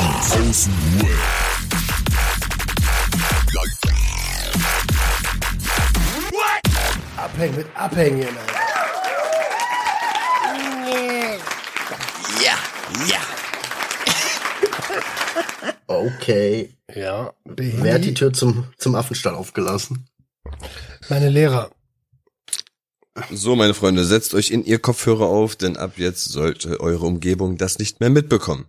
Die. Abhängen mit Abhängen. Alter. Ja, ja. Okay. Ja, Wer hat die Tür zum, zum Affenstall aufgelassen? meine Lehrer. So, meine Freunde, setzt euch in ihr Kopfhörer auf, denn ab jetzt sollte eure Umgebung das nicht mehr mitbekommen.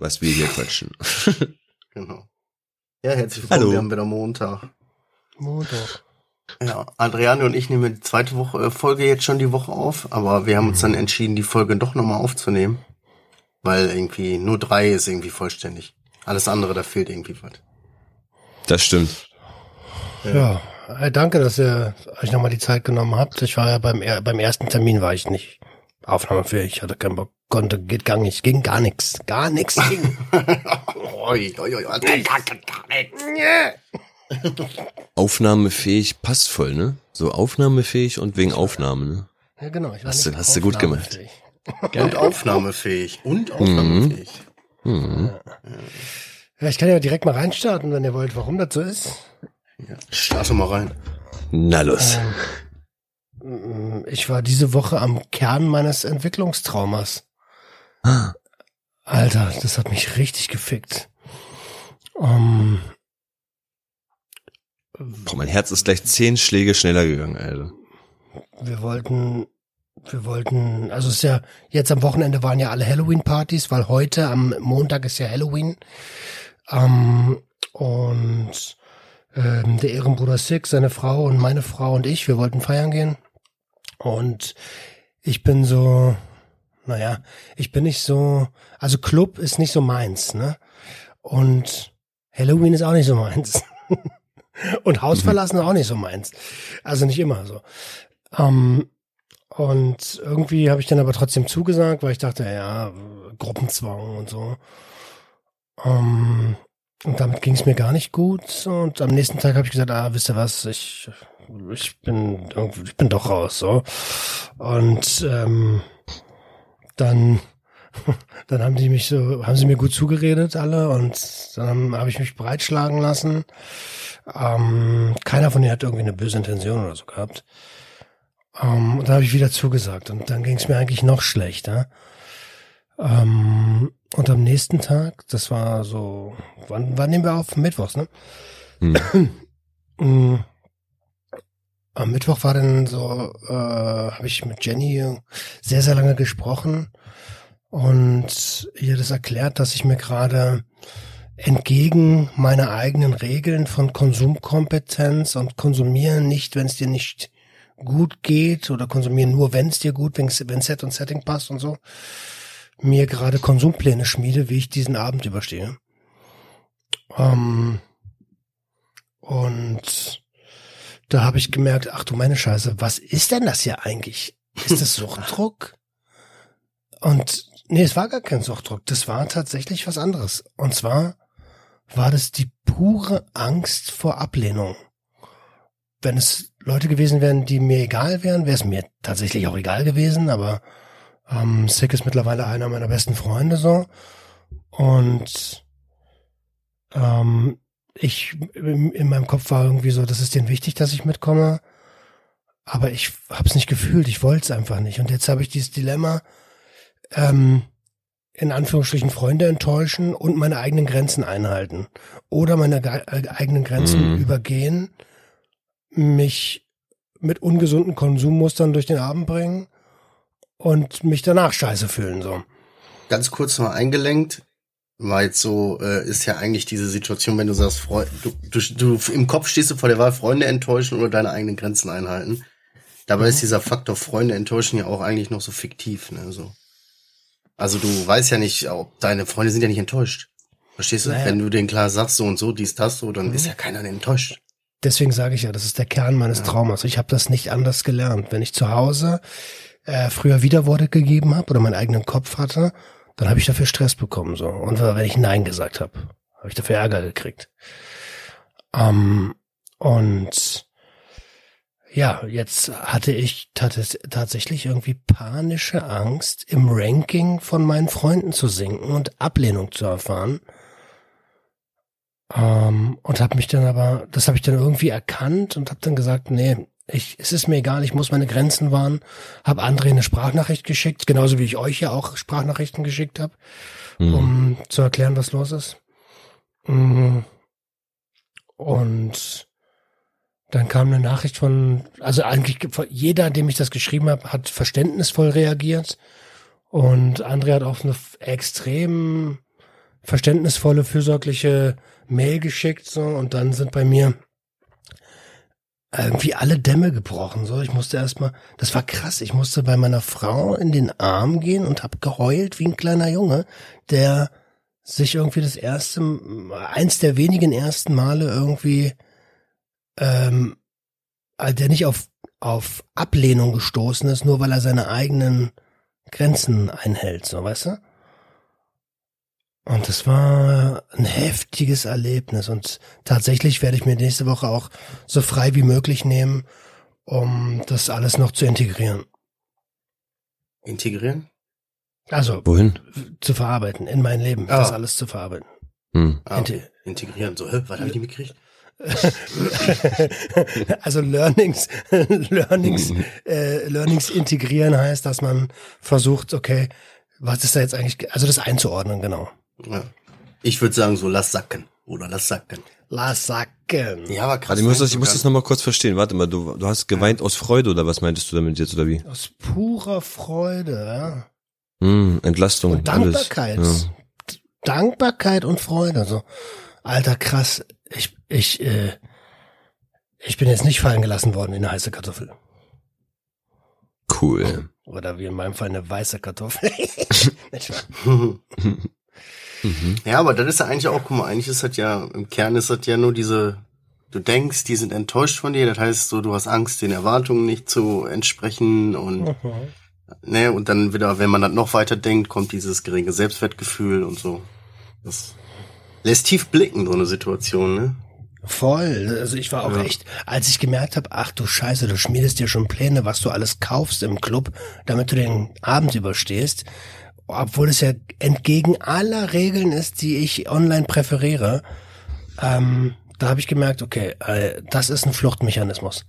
Was wir hier quatschen. Genau. Ja, herzlich willkommen. Hallo. Wir haben wieder Montag. Montag. Ja, Adriane und ich nehmen die zweite Woche, äh, Folge jetzt schon die Woche auf, aber wir haben uns dann entschieden, die Folge doch nochmal aufzunehmen. Weil irgendwie nur drei ist irgendwie vollständig. Alles andere, da fehlt irgendwie was. Das stimmt. Ja, äh, danke, dass ihr euch nochmal die Zeit genommen habt. Ich war ja beim, beim ersten Termin war ich nicht aufnahmefähig, hatte keinen Bock, konnte, geht gar nicht, ging gar nichts, gar nichts ging. Aufnahmefähig passt voll, ne? So aufnahmefähig und wegen Aufnahme, ne? Ja, genau. Ich war Hast nicht du- hast du gut gemacht. Und aufnahmefähig. Und aufnahmefähig. Mhm. Ja, ich kann ja direkt mal reinstarten, wenn ihr wollt, warum das so ist. Ja. Starte mal rein. Na los. Mm, Ich war diese Woche am Kern meines Entwicklungstraumas. Alter, das hat mich richtig gefickt. Um, Boah, mein Herz ist gleich zehn Schläge schneller gegangen, Alter. wir wollten, wir wollten, also es ist ja, jetzt am Wochenende waren ja alle Halloween-Partys, weil heute am Montag ist ja Halloween. Ähm, und ähm, der Ehrenbruder Six, seine Frau und meine Frau und ich, wir wollten feiern gehen. Und ich bin so, naja, ich bin nicht so, also Club ist nicht so meins, ne? Und Halloween ist auch nicht so meins. und Haus verlassen ist auch nicht so meins. Also nicht immer so. Ähm, und irgendwie habe ich dann aber trotzdem zugesagt, weil ich dachte, ja, Gruppenzwang und so. Ähm, und damit ging es mir gar nicht gut. Und am nächsten Tag habe ich gesagt, ah, wisst ihr was, ich, ich bin irgendwie, ich bin doch raus. so. Und ähm, dann, dann haben die mich so, haben sie mir gut zugeredet alle und dann habe ich mich breitschlagen lassen. Ähm, keiner von denen hat irgendwie eine böse Intention oder so gehabt. Ähm, und dann habe ich wieder zugesagt und dann ging es mir eigentlich noch schlechter. Ähm, und am nächsten Tag, das war so, wann, wann nehmen wir auf? Mittwochs, ne? Hm. Am Mittwoch war dann so, äh, habe ich mit Jenny sehr, sehr lange gesprochen und ihr das erklärt, dass ich mir gerade entgegen meiner eigenen Regeln von Konsumkompetenz und konsumieren nicht, wenn es dir nicht gut geht oder konsumieren nur, wenn es dir gut, wenn Set und Setting passt und so, mir gerade Konsumpläne schmiede, wie ich diesen Abend überstehe. Ähm, und da habe ich gemerkt, ach du meine Scheiße, was ist denn das hier eigentlich? Ist das Suchtdruck? Und nee, es war gar kein Suchtdruck, das war tatsächlich was anderes. Und zwar war das die pure Angst vor Ablehnung. Wenn es Leute gewesen wären, die mir egal wären, wäre es mir tatsächlich auch egal gewesen, aber ähm, Sick ist mittlerweile einer meiner besten Freunde so. Und ähm, ich in in meinem Kopf war irgendwie so, das ist denen wichtig, dass ich mitkomme. Aber ich hab's nicht gefühlt, ich wollte es einfach nicht. Und jetzt habe ich dieses Dilemma, ähm, in Anführungsstrichen Freunde enttäuschen und meine eigenen Grenzen einhalten. Oder meine äh, eigenen Grenzen Mhm. übergehen, mich mit ungesunden Konsummustern durch den Abend bringen und mich danach scheiße fühlen. So. Ganz kurz mal eingelenkt, jetzt so, äh, ist ja eigentlich diese Situation, wenn du sagst, Freu du, du, du im Kopf stehst du vor der Wahl, Freunde enttäuschen oder deine eigenen Grenzen einhalten. Dabei ist dieser Faktor Freunde enttäuschen ja auch eigentlich noch so fiktiv, ne, so. Also du weißt ja nicht, ob deine Freunde sind ja nicht enttäuscht. Verstehst du? Naja. Wenn du denen klar sagst, so und so, dies, das, so, dann ist ja keiner enttäuscht. Deswegen sage ich ja, das ist der Kern meines Traumas. Ich habe das nicht anders gelernt. Wenn ich zu Hause äh, früher Widerworte gegeben habe oder meinen eigenen Kopf hatte, dann habe ich dafür Stress bekommen. so. Und wenn ich Nein gesagt habe, habe ich dafür Ärger gekriegt. Ähm, und ja, jetzt hatte ich tats tatsächlich irgendwie panische Angst, im Ranking von meinen Freunden zu sinken und Ablehnung zu erfahren. Ähm, und habe mich dann aber, das habe ich dann irgendwie erkannt und habe dann gesagt, nee, ich, es ist mir egal, ich muss meine Grenzen wahren. Habe André eine Sprachnachricht geschickt, genauso wie ich euch ja auch Sprachnachrichten geschickt habe, Mhm. um zu erklären, was los ist. Mhm. Und dann kam eine Nachricht von, also eigentlich jeder, dem ich das geschrieben habe, hat verständnisvoll reagiert. Und André hat auch eine extrem verständnisvolle, fürsorgliche Mail geschickt, so. Und dann sind bei mir irgendwie alle Dämme gebrochen, so. Ich musste erstmal, das war krass. Ich musste bei meiner Frau in den Arm gehen und hab geheult wie ein kleiner Junge, der sich irgendwie das erste, eins der wenigen ersten Male irgendwie, ähm, äh, der nicht auf, auf Ablehnung gestoßen ist, nur weil er seine eigenen Grenzen einhält, so, weißt du? Und das war ein heftiges Erlebnis und tatsächlich werde ich mir nächste Woche auch so frei wie möglich nehmen, um das alles noch zu integrieren. Integrieren? Also Wohin? zu verarbeiten, in mein Leben, Ah. das alles zu verarbeiten. Hm. Ah, okay. Inte- Integrieren. So, hä, was habe ich nicht mitgekriegt? also Learnings, Learnings, äh, Learnings integrieren heißt, dass man versucht, okay, was ist da jetzt eigentlich, ge- also das einzuordnen, genau. Ja. Ich würde sagen, so lass sacken. Oder lass sacken. Lass sacken. Ja, aber krass. Warte, ich muss ne? das, ich muss das nochmal kurz verstehen. Warte mal, du, du hast geweint aus Freude oder was meintest du damit jetzt oder wie? Aus purer Freude, ja. Hm, Entlastung. Und alles. Dankbarkeit. Ja. Dankbarkeit und Freude. So, alter krass. Ich, ich, äh, ich bin jetzt nicht fallen gelassen worden in eine heiße Kartoffel. Cool. Oder wie in meinem Fall eine weiße Kartoffel. Mhm. Ja, aber das ist ja eigentlich auch, guck mal, eigentlich ist das ja, im Kern ist das ja nur diese, du denkst, die sind enttäuscht von dir, das heißt so, du hast Angst, den Erwartungen nicht zu entsprechen und, Mhm. ne, und dann wieder, wenn man das noch weiter denkt, kommt dieses geringe Selbstwertgefühl und so. Das lässt tief blicken, so eine Situation, ne? Voll. Also ich war auch Ja. echt, als ich gemerkt habe, ach du Scheiße, du schmiedest dir schon Pläne, was du alles kaufst im Club, damit du den Abend überstehst, obwohl es ja entgegen aller Regeln ist, die ich online präferiere. Ähm, da habe ich gemerkt, okay, äh, das ist ein Fluchtmechanismus.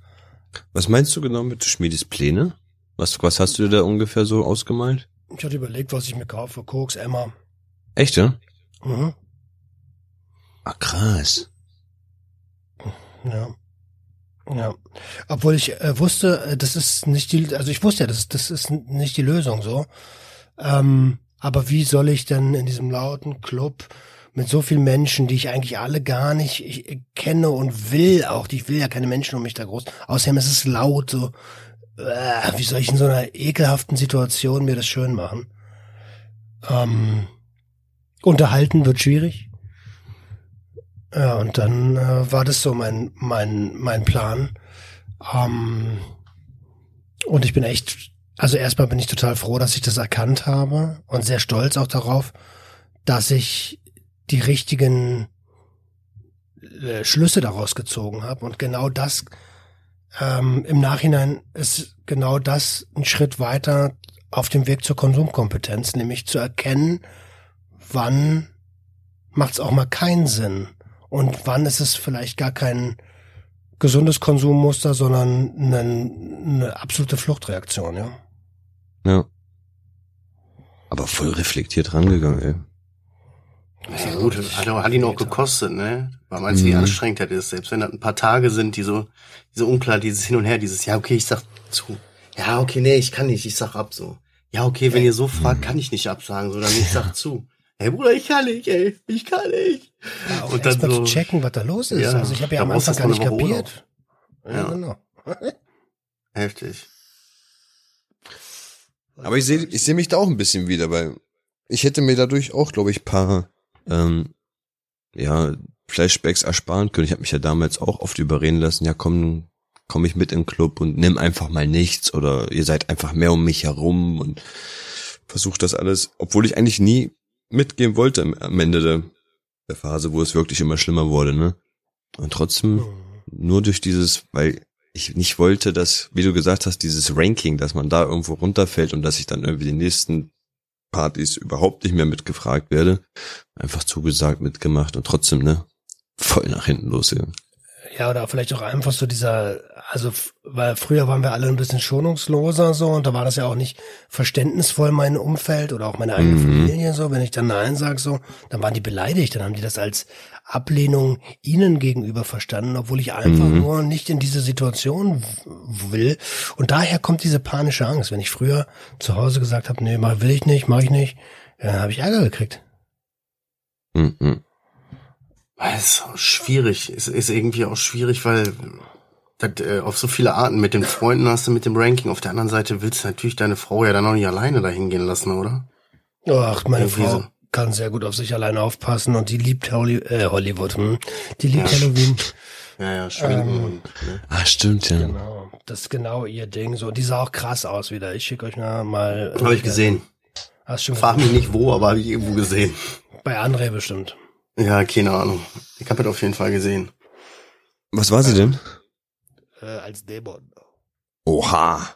Was meinst du genau mit du schmiedest Pläne? Was, was hast du dir da ungefähr so ausgemalt? Ich hatte überlegt, was ich mir kaufe. Koks, Emma. Echt, ja? Mhm. Ah, krass. Ja. Ja. Obwohl ich äh, wusste, äh, das ist nicht die, also ich wusste ja, das, das ist nicht die Lösung so. Ähm, aber wie soll ich denn in diesem lauten Club mit so vielen Menschen, die ich eigentlich alle gar nicht ich, äh, kenne und will auch, ich will ja keine Menschen um mich da groß. Außerdem ist es laut, so, äh, wie soll ich in so einer ekelhaften Situation mir das schön machen? Ähm, unterhalten wird schwierig. Ja, und dann äh, war das so mein, mein, mein Plan. Ähm, und ich bin echt, also erstmal bin ich total froh, dass ich das erkannt habe und sehr stolz auch darauf, dass ich die richtigen äh, Schlüsse daraus gezogen habe. Und genau das ähm, im Nachhinein ist genau das ein Schritt weiter auf dem Weg zur Konsumkompetenz, nämlich zu erkennen, wann macht es auch mal keinen Sinn und wann ist es vielleicht gar kein gesundes Konsummuster, sondern eine, eine absolute Fluchtreaktion, ja. Ja. Aber voll reflektiert rangegangen, ey. Ja, gut, hat, hat ihn auch gekostet, ne? Weil meinst du, wie Mhm. anstrengend das ist? Selbst wenn das ein paar Tage sind, die so, diese unklar, dieses Hin und Her, dieses, ja, okay, ich sag zu. Ja, okay, nee, ich kann nicht, ich sag ab so. Ja, okay, wenn ihr so fragt, kann ich nicht absagen, sondern ich sag zu. Hey Bruder, ich kann nicht, ey, ich kann nicht. ja auch Und dann so- zu checken, was da los ist. Ja, also ich habe ja am Anfang gar nicht kapiert. Ja, Ja. genau. Heftig. Aber ich sehe ich seh mich da auch ein bisschen wieder, weil ich hätte mir dadurch auch, glaube ich, paar ähm, ja, Flashbacks ersparen können. Ich habe mich ja damals auch oft überreden lassen, ja komm, komm ich mit in den Club und nimm einfach mal nichts oder ihr seid einfach mehr um mich herum und versucht das alles, obwohl ich eigentlich nie mitgehen wollte am- Ende der, der Phase, wo es wirklich immer schlimmer wurde, ne? Und trotzdem Mhm. nur durch dieses, weil ich nicht wollte, dass, wie du gesagt hast, dieses Ranking, dass man da irgendwo runterfällt und dass ich dann irgendwie die nächsten Partys überhaupt nicht mehr mitgefragt werde. Einfach zugesagt, mitgemacht und trotzdem, ne, voll nach hinten losgegangen. Ja, oder vielleicht auch einfach so dieser, also, weil früher waren wir alle ein bisschen schonungsloser so und da war das ja auch nicht verständnisvoll mein Umfeld oder auch meine eigene Mhm. Familie so. Wenn ich dann Nein sag so, dann waren die beleidigt, dann haben die das als Ablehnung ihnen gegenüber verstanden, obwohl ich einfach Mhm. nur nicht in diese Situation will. Und daher kommt diese panische Angst. Wenn ich früher zu Hause gesagt habe, nee, mach, will ich nicht, mach ich nicht, dann habe ich Ärger gekriegt. Mhm. Das ist schwierig. Ist, ist irgendwie auch schwierig, weil das, äh, auf so viele Arten mit den Freunden hast du mit dem Ranking. Auf der anderen Seite willst du natürlich deine Frau ja dann auch nicht alleine dahin gehen lassen, oder? Ach, meine Irgendwie Frau so. kann sehr gut auf sich alleine aufpassen und die liebt Holly, äh, Hollywood. Hm? Die liebt Ja. Halloween. Ja, ja, schminken Ähm, und. Ne? Ah, stimmt, ja. Genau. Das ist genau ihr Ding. So, und die sah auch krass aus wieder. Ich schicke euch mal. mal Habe ich gesehen. Hast schon Frag mich nicht wo, aber habe ich irgendwo gesehen. Bei André bestimmt. Ja, keine Ahnung. Ich habe das auf jeden Fall gesehen. Was war sie denn? Äh, als Dämon. Oha.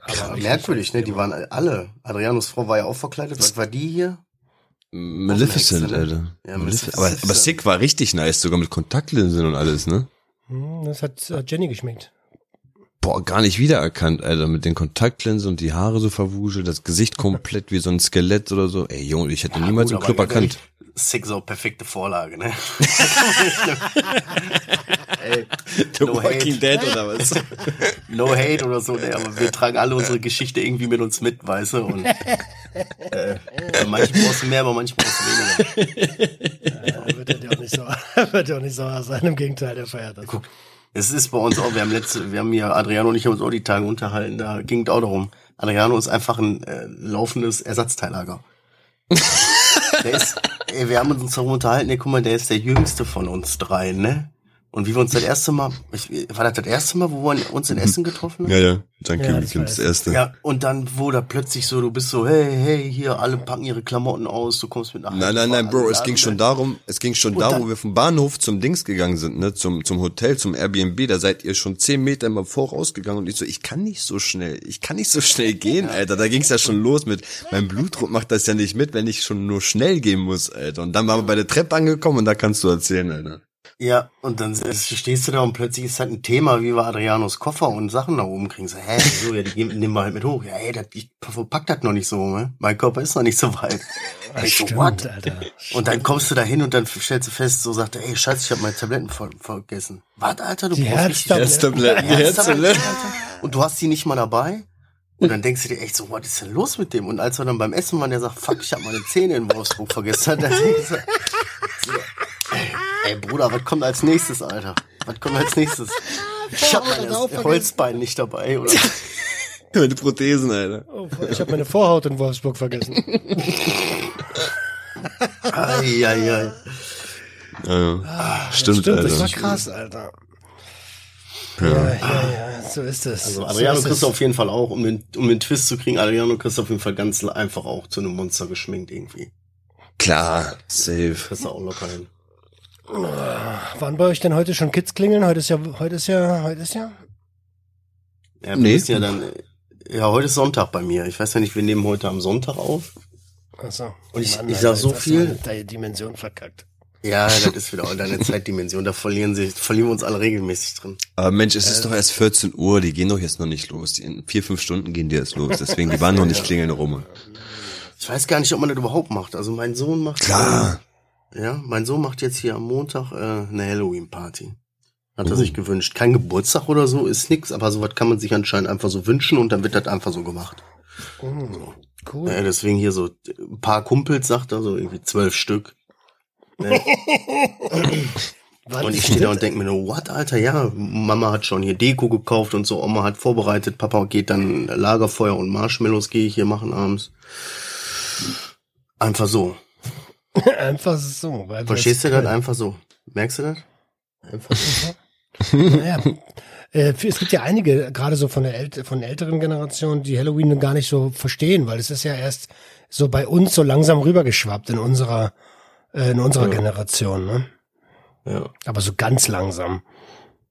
Aber Merkwürdig, ne? Die waren alle. Adrianos Frau war ja auch verkleidet. Was war die hier? Maleficent, Hexe, ne? Alter. Ja, Maleficent. Aber, aber Sick war richtig nice, sogar mit Kontaktlinsen und alles, ne? Hm, das hat, hat Jenny geschmeckt. Boah, gar nicht wiedererkannt, Alter, mit den Kontaktlinsen und die Haare so verwuschelt, das Gesicht komplett wie so ein Skelett oder so. Ey, Junge, ich hätte niemals gut, im Club erkannt. Auch perfekte Vorlage, ne? Ey, The no hate. Dead oder was? No hate oder so, ne? Aber wir tragen alle unsere Geschichte irgendwie mit uns mit, weißt du? Und äh, manchen brauchst du mehr, aber manchen brauchst du weniger. Ja, wird dir auch nicht so, wird er auch nicht so sein. Im Gegenteil, der feiert das. Guck, es ist bei uns auch, wir haben letzte, wir haben hier, Adriano und ich haben uns auch die Tage unterhalten, da ging es auch darum. Adriano ist einfach ein äh, laufendes Ersatzteillager. Der ist, ey, wir haben uns darum unterhalten, ey, guck mal, der ist der jüngste von uns dreien, ne? Und wie wir uns das erste Mal, ich, war das das erste Mal, wo wir uns in Essen getroffen haben? Ja, ja. Junkie Ja, das das erste. Ja, und dann, wo da plötzlich so, du bist so, hey, hey, hier, alle packen ihre Klamotten aus, du kommst mit nach Nein, nein, nein, Bro, es ging schon da. darum, es ging schon Und da, dann- wo wir vom Bahnhof zum Dings gegangen sind, ne, zum, zum Hotel, zum Airbnb, da seid ihr schon zehn Meter immer vorausgegangen und ich so, ich kann nicht so schnell, ich kann nicht so schnell gehen, Alter, da ging's ja schon los mit, mein Blutdruck macht das ja nicht mit, wenn ich schon nur schnell gehen muss, Alter, und dann waren wir bei der Treppe angekommen und da kannst du erzählen, Alter. Ja, und dann stehst du da und plötzlich ist halt ein Thema, wie wir Adrianos Koffer und Sachen nach oben kriegen. So, hä, so, ja, die nehmen wir halt mit hoch. Ja, ey, das, ich verpack das noch nicht so, ne? Mein Körper ist noch nicht so weit. Das Ich so, stimmt, what? Alter. Und dann kommst du da hin und dann stellst du fest, so sagt er, ey, scheiße, ich habe meine Tabletten ver vergessen. Was, Alter, du Die brauchst Herztabletten. Die Herztabletten. Und du hast die nicht mal dabei? Und dann denkst du dir echt so, was ist denn los mit dem? Und als wir dann beim Essen waren, der sagt, fuck, ich habe meine Zähne in Wolfsburg vergessen. Dann denk ich so, so, ey, Bruder, was kommt als nächstes, Alter? Was kommt als nächstes? Ich habe das auch mein. Holzbein nicht dabei, oder? Meine Prothesen, Alter. Oh, ich habe meine Vorhaut in Wolfsburg vergessen. Ai. Ja, stimmt, Stimmt, das Alter. war krass, Alter. Ja, ja, ja, so ist es. Also so Adriano ist kriegst es. du auf jeden Fall auch, um den, um den Twist zu kriegen, Adriano kriegst du auf jeden Fall ganz einfach auch zu einem Monster geschminkt irgendwie. Klar, safe. Kriegst du auch locker hin. Waren bei euch denn heute schon Kids klingeln? Heute ist ja, heute ist ja, heute ist ja. Ja, Nee. ja dann, ja, heute ist Sonntag bei mir. Ich weiß ja nicht, wir nehmen heute am Sonntag auf. Achso. Und ich- ich sag so jetzt hast du viel. Deine Dimension verkackt. Ja, das ist wieder auch deine Zeitdimension. Da verlieren sie, verlieren wir uns alle regelmäßig drin. Aber Mensch, es ist doch erst 14 Uhr, die gehen doch jetzt noch nicht los. Die in vier, fünf Stunden gehen die erst los. Deswegen, die waren noch nicht klingeln rum. Ich weiß gar nicht, ob man das überhaupt macht. Also mein Sohn macht, Klar. äh, ja, mein Sohn macht jetzt hier am Montag äh, eine Halloween-Party. Hat er Oh. sich gewünscht. Kein Geburtstag oder so, ist nix, aber sowas kann man sich anscheinend einfach so wünschen und dann wird das einfach so gemacht. Oh, cool. Ja, deswegen hier so ein paar Kumpels, sagt er, so irgendwie zwölf Stück. Ne? Und ich stehe da und denke mir nur, what, Alter, ja, Mama hat schon hier Deko gekauft und so, Oma hat vorbereitet, Papa geht dann Lagerfeuer und Marshmallows gehe ich hier machen abends. Einfach so. Einfach so. Weil Verstehst du das? Einfach so. Merkst du das? Einfach so. Naja. Äh, Es gibt ja einige, gerade so von der ält von der älteren Generation, die Halloween gar nicht so verstehen, weil es ist ja erst so bei uns so langsam rübergeschwappt in unserer, äh, in unserer Ja. Generation, ne? Ja. Aber so ganz langsam.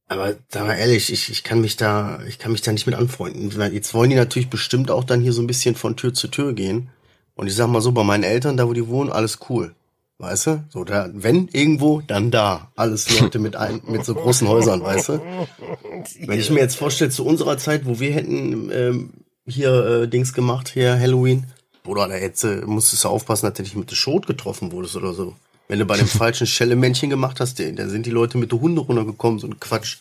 Aber da mal ehrlich, ich, ich kann mich da, ich kann mich da nicht mit anfreunden. Jetzt wollen die natürlich bestimmt auch dann hier so ein bisschen von Tür zu Tür gehen. Und ich sag mal so, bei meinen Eltern, da wo die wohnen, alles cool. Weißt du? So, da, wenn irgendwo, dann da. Alles Leute mit ein, mit so großen Häusern, weißt du? Wenn ich mir jetzt vorstelle, zu unserer Zeit, wo wir hätten ähm, hier äh, Dings gemacht, hier Halloween, Bruder, da hättest du, musstest du aufpassen, dass du nicht mit der Schot getroffen wurdest oder so. Wenn du bei dem falschen Schellemännchen gemacht hast, da sind die Leute mit der Hunde runtergekommen, so ein Quatsch.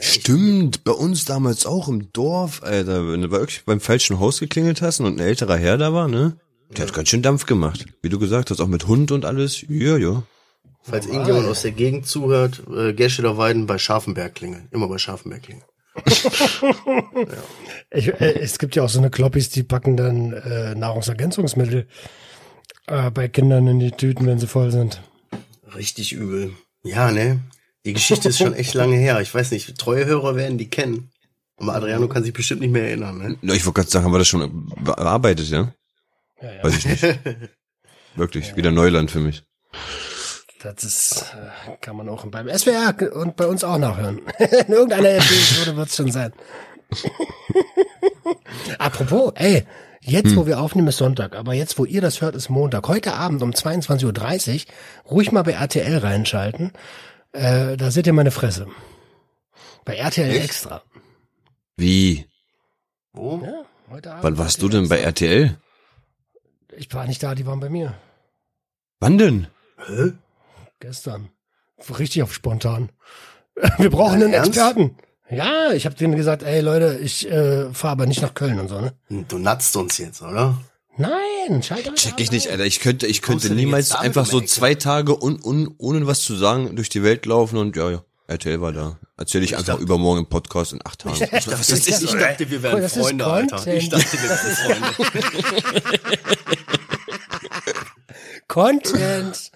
Stimmt, bei uns damals auch im Dorf, Alter, wenn du wirklich beim falschen Haus geklingelt hast und ein älterer Herr da war, ne? Der hat ganz schön Dampf gemacht. Wie du gesagt hast, auch mit Hund und alles. Ja, ja. Falls irgendjemand aus der Gegend zuhört, äh, Gerscheder Weiden bei Scharfenberg klingeln. Immer bei Scharfenberg klingeln. Ich, äh, es gibt ja auch so eine Kloppis, die packen dann äh, Nahrungsergänzungsmittel äh, bei Kindern in die Tüten, wenn sie voll sind. Richtig übel. Ja, ne? Die Geschichte ist schon echt lange her. Ich weiß nicht, treue Hörer werden die kennen. Aber Adriano kann sich bestimmt nicht mehr erinnern, ne? Na, Ich wollte gerade sagen, haben wir das schon bearbeitet, ja? Ja, ja. Weiß ich nicht. Wirklich, wieder Neuland für mich. Das ist, äh, kann man auch beim SWR und bei uns auch nachhören. In irgendeiner Episode wird es schon sein. Apropos, ey, jetzt wo wir aufnehmen ist Sonntag, aber jetzt wo ihr das hört ist Montag. Heute Abend um 22.30 Uhr ruhig mal bei RTL reinschalten. Äh, da seht ihr meine Fresse. Bei RTL Echt? extra. Wie? Wo? Ja, heute Abend. Wann warst du denn bei RTL? Ich war nicht da, die waren bei mir. Wann denn? Hä? Gestern. Richtig auf spontan. Wir brauchen einen Ernst? Experten. Ja, ich habe denen gesagt, ey Leute, ich äh, fahre aber nicht nach Köln und so, ne? Du natzt uns jetzt, oder? Nein, schalt euch Check ab, ich nicht, ey. Alter. Ich könnte, ich könnte niemals einfach so zwei Tage un, un, ohne was zu sagen durch die Welt laufen und ja, ja. RTL war da. Erzähl ich, einfach dachte- übermorgen im Podcast in acht Tagen. Ich dachte, Was ist das? ich dachte wir wären das ist Freunde, Alter. Content. Ich dachte, wir wären Freunde. Content.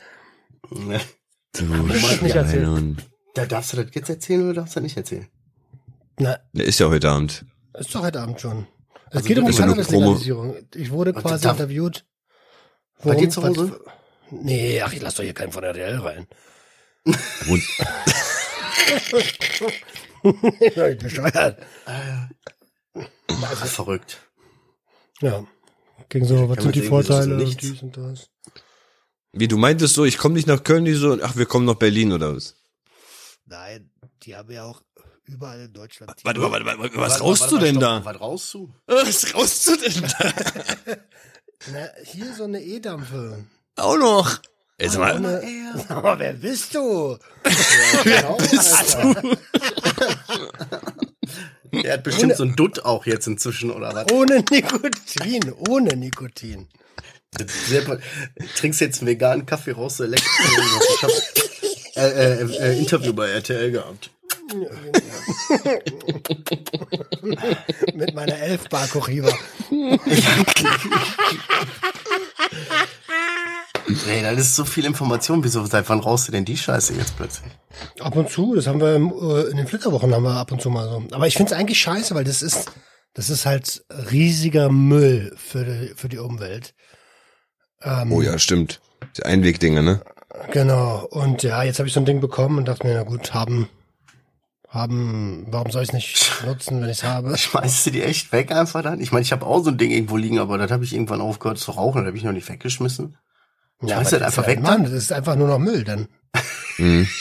Du nicht. Schwein. Da darfst du das jetzt erzählen oder darfst du das nicht erzählen? Na, Der ist ja heute Abend. ist doch heute Abend schon. Es Also geht um Cannabis-Legalisierung. Ich wurde Was, quasi darf- interviewt. Bei dir zu Hause? Nee, ach, ich lass doch hier keinen von RTL rein. Und ich bin bescheuert. Das ist verrückt. Ja. Ging so, was sind die Vorteile dies und das. wie du meintest so, ich komme nicht nach Köln, die so, ach, wir kommen nach Berlin oder was? Nein, die haben ja auch überall in Deutschland. Warte warte was Warte, rauchst warte du denn stopp. da? Was raust du? Was rauchst du denn da? Na, hier so eine E-Dampfe. Auch noch. Sag mal, Ohne, aber wer bist du? Wer bist du? Der hat bestimmt so ein Dutt auch jetzt inzwischen, oder was? Ohne Nikotin, ohne Nikotin. Trinkst jetzt einen veganen Kaffee raus, so lecker. Ich hab äh, äh, äh, Interview bei RTL gehabt. Mit meiner 11 Bar Cochiva. Nee, das ist so viel Information. Wieso, seit wann raust du denn die Scheiße jetzt plötzlich? Ab und zu, das haben wir im, äh, in den Flitterwochen haben wir ab und zu mal so. Aber ich find's eigentlich scheiße, weil das ist, das ist halt riesiger Müll für die, für die Umwelt. Ähm, oh ja, stimmt. Die Einwegdinger, ne? Genau. Und ja, jetzt habe ich so ein Ding bekommen und dachte mir, na gut, haben, haben, warum soll ich es nicht nutzen, wenn ich es habe? Schmeißt du die echt weg einfach dann? Ich meine, ich habe auch so ein Ding irgendwo liegen, aber das habe ich irgendwann aufgehört zu rauchen, das habe ich noch nicht weggeschmissen. Ja, Schmeißt das einfach ist ja- weg Mann, das ist einfach nur noch Müll dann. Mhm.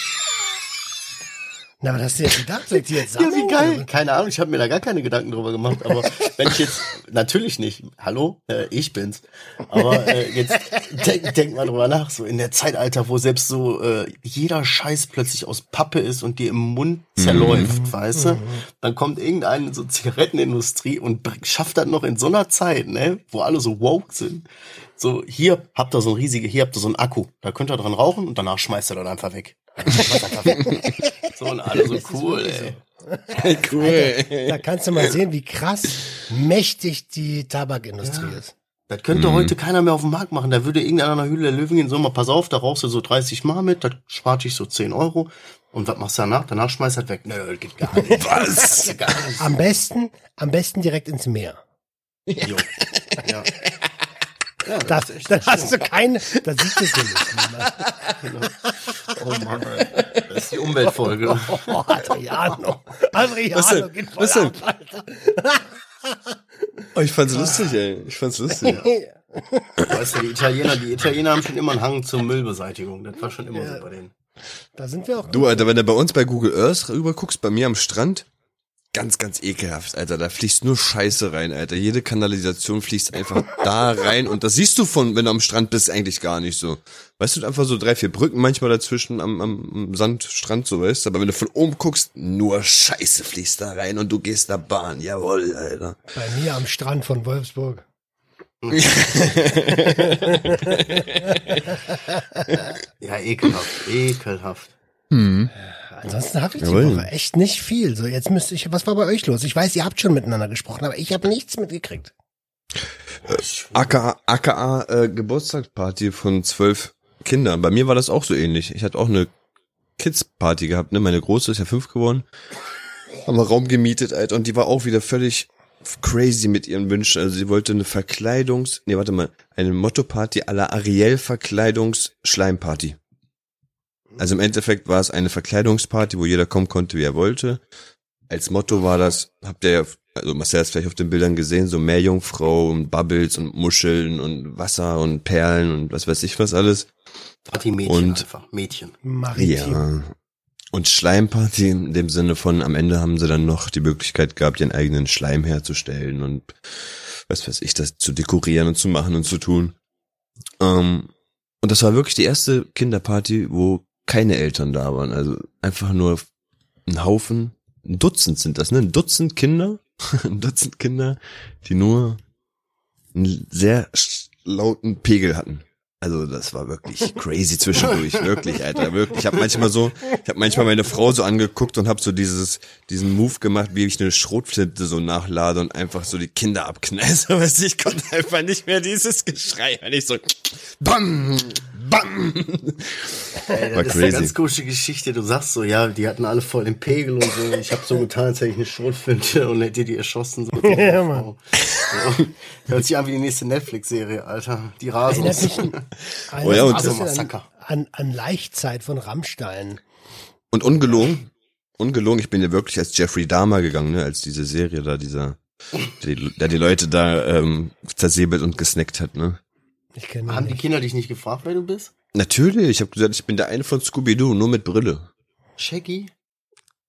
Na, was hast du jetzt gedacht? Soll ich die jetzt Ja, sammeln? wie geil. Keine Ahnung, ich habe mir da gar keine Gedanken drüber gemacht. Aber wenn ich jetzt, natürlich nicht, hallo, äh, ich bin's. Aber äh, jetzt denk, denk mal drüber nach, so in der Zeitalter, wo selbst so äh, jeder Scheiß plötzlich aus Pappe ist und dir im Mund zerläuft, weißt du? Dann kommt irgendeine so Zigarettenindustrie und schafft das noch in so einer Zeit, ne, wo alle so woke sind. So, hier habt ihr so ein riesige, hier habt ihr so einen Akku. Da könnt ihr dran rauchen und danach schmeißt ihr dann einfach weg. So, und alle so cool, ey. Cool. Da kannst du mal sehen, wie krass mächtig die Tabakindustrie ist. Das könnte Mhm. heute keiner mehr auf dem Markt machen. Da würde irgendeiner an der Löwen gehen, so mal, pass auf, da rauchst du so 30 Mal mit, das spart dich so 10 Euro. Und was machst du danach? Danach schmeißt das weg. Nö, das geht gar nicht. Was? Geht gar nicht. Am besten, am besten direkt ins Meer. Jo. Ja. Ja, Da, das ist echt dann hast du keine, da sieht es nicht. Oh Mann, ey. Das ist die Umweltfolge. Oh, Adriano. Adriano Was denn? geht voll Was denn? ab. Oh, ich fand's lustig, ey. Ich fand's lustig. Weißt du, die Italiener, die Italiener haben schon immer einen Hang zur Müllbeseitigung. Das war schon immer so bei denen. Da sind wir auch. Du, Alter, wenn du bei uns bei Google Earth rüber guckst, bei mir am Strand, ganz, ganz ekelhaft, Alter. Da fließt nur Scheiße rein, Alter. Jede Kanalisation fließt einfach da rein und das siehst du von, wenn du am Strand bist, eigentlich gar nicht so. Weißt du, einfach so drei, vier Brücken manchmal dazwischen am, am, am Sandstrand, so weißt Aber wenn du von oben guckst, nur Scheiße fließt da rein und du gehst da Bahn. Jawohl, Alter. Bei mir am Strand von Wolfsburg. Ja, ekelhaft, ekelhaft. Ansonsten habe ich die Jawohl. Woche echt nicht viel. So, jetzt müsste ich, was war bei euch los? Ich weiß, ihr habt schon miteinander gesprochen, aber ich habe nichts mitgekriegt. AKA, AKA äh, Geburtstagsparty von zwölf Kindern. Bei mir war das auch so ähnlich. Ich hatte auch eine Kids-Party gehabt, ne? Meine Große ist ja fünf geworden. Haben wir Raum gemietet, Alter, und die war auch wieder völlig crazy mit ihren Wünschen. Also sie wollte eine Verkleidungs-, nee, warte mal, eine Motto-Party aller Ariel-Verkleidungs-Schleimparty. Also im Endeffekt war es eine Verkleidungsparty, wo jeder kommen konnte, wie er wollte. Als Motto war das, habt ihr ja, also Marcel hat vielleicht auf den Bildern gesehen, so Meerjungfrau und Bubbles und Muscheln und Wasser und Perlen und was weiß ich was alles. Party Mädchen Und- einfach. Mädchen. Maritim. Ja. Und Schleimparty in dem Sinne von, am Ende haben sie dann noch die Möglichkeit gehabt, ihren eigenen Schleim herzustellen und was weiß ich, das zu dekorieren und zu machen und zu tun. Ähm, und das war wirklich die erste Kinderparty, wo keine Eltern da waren. Also einfach nur ein Haufen, ein Dutzend sind das, ne? Ein Dutzend Kinder, ein Dutzend Kinder, die nur einen sehr lauten Pegel hatten. Also das war wirklich crazy zwischendurch, wirklich, Alter, wirklich. Ich habe manchmal so, ich habe manchmal meine Frau so angeguckt und habe so dieses, diesen Move gemacht, wie ich eine Schrotflinte so nachlade und einfach so die Kinder abkneiße. Weißt du, ich konnte einfach nicht mehr dieses Geschrei, wenn ich so bam, bam. Ey, War das ist eine crazy. ganz komische Geschichte. Du sagst so, ja, die hatten alle voll den Pegel und so. Ich habe so getan, als hätte ich eine Schrotflinte und hätte die erschossen. So. Ja, Mann. So. Hört sich an wie die nächste Netflix-Serie, Alter. Die an, Oh ja, und- also Massaker. an, an Leichtzeit von Rammstein. Und ungelogen, ungelogen, ich bin ja wirklich als Jeffrey Dahmer gegangen, ne, als diese Serie da, dieser, der die, der die Leute da ähm, zersäbelt und gesnackt hat, ne. Ich kenne Haben ihn die nicht. Kinder dich nicht gefragt, wer du bist? Natürlich, ich habe gesagt, ich bin der eine von Scooby-Doo, nur mit Brille. Shaggy?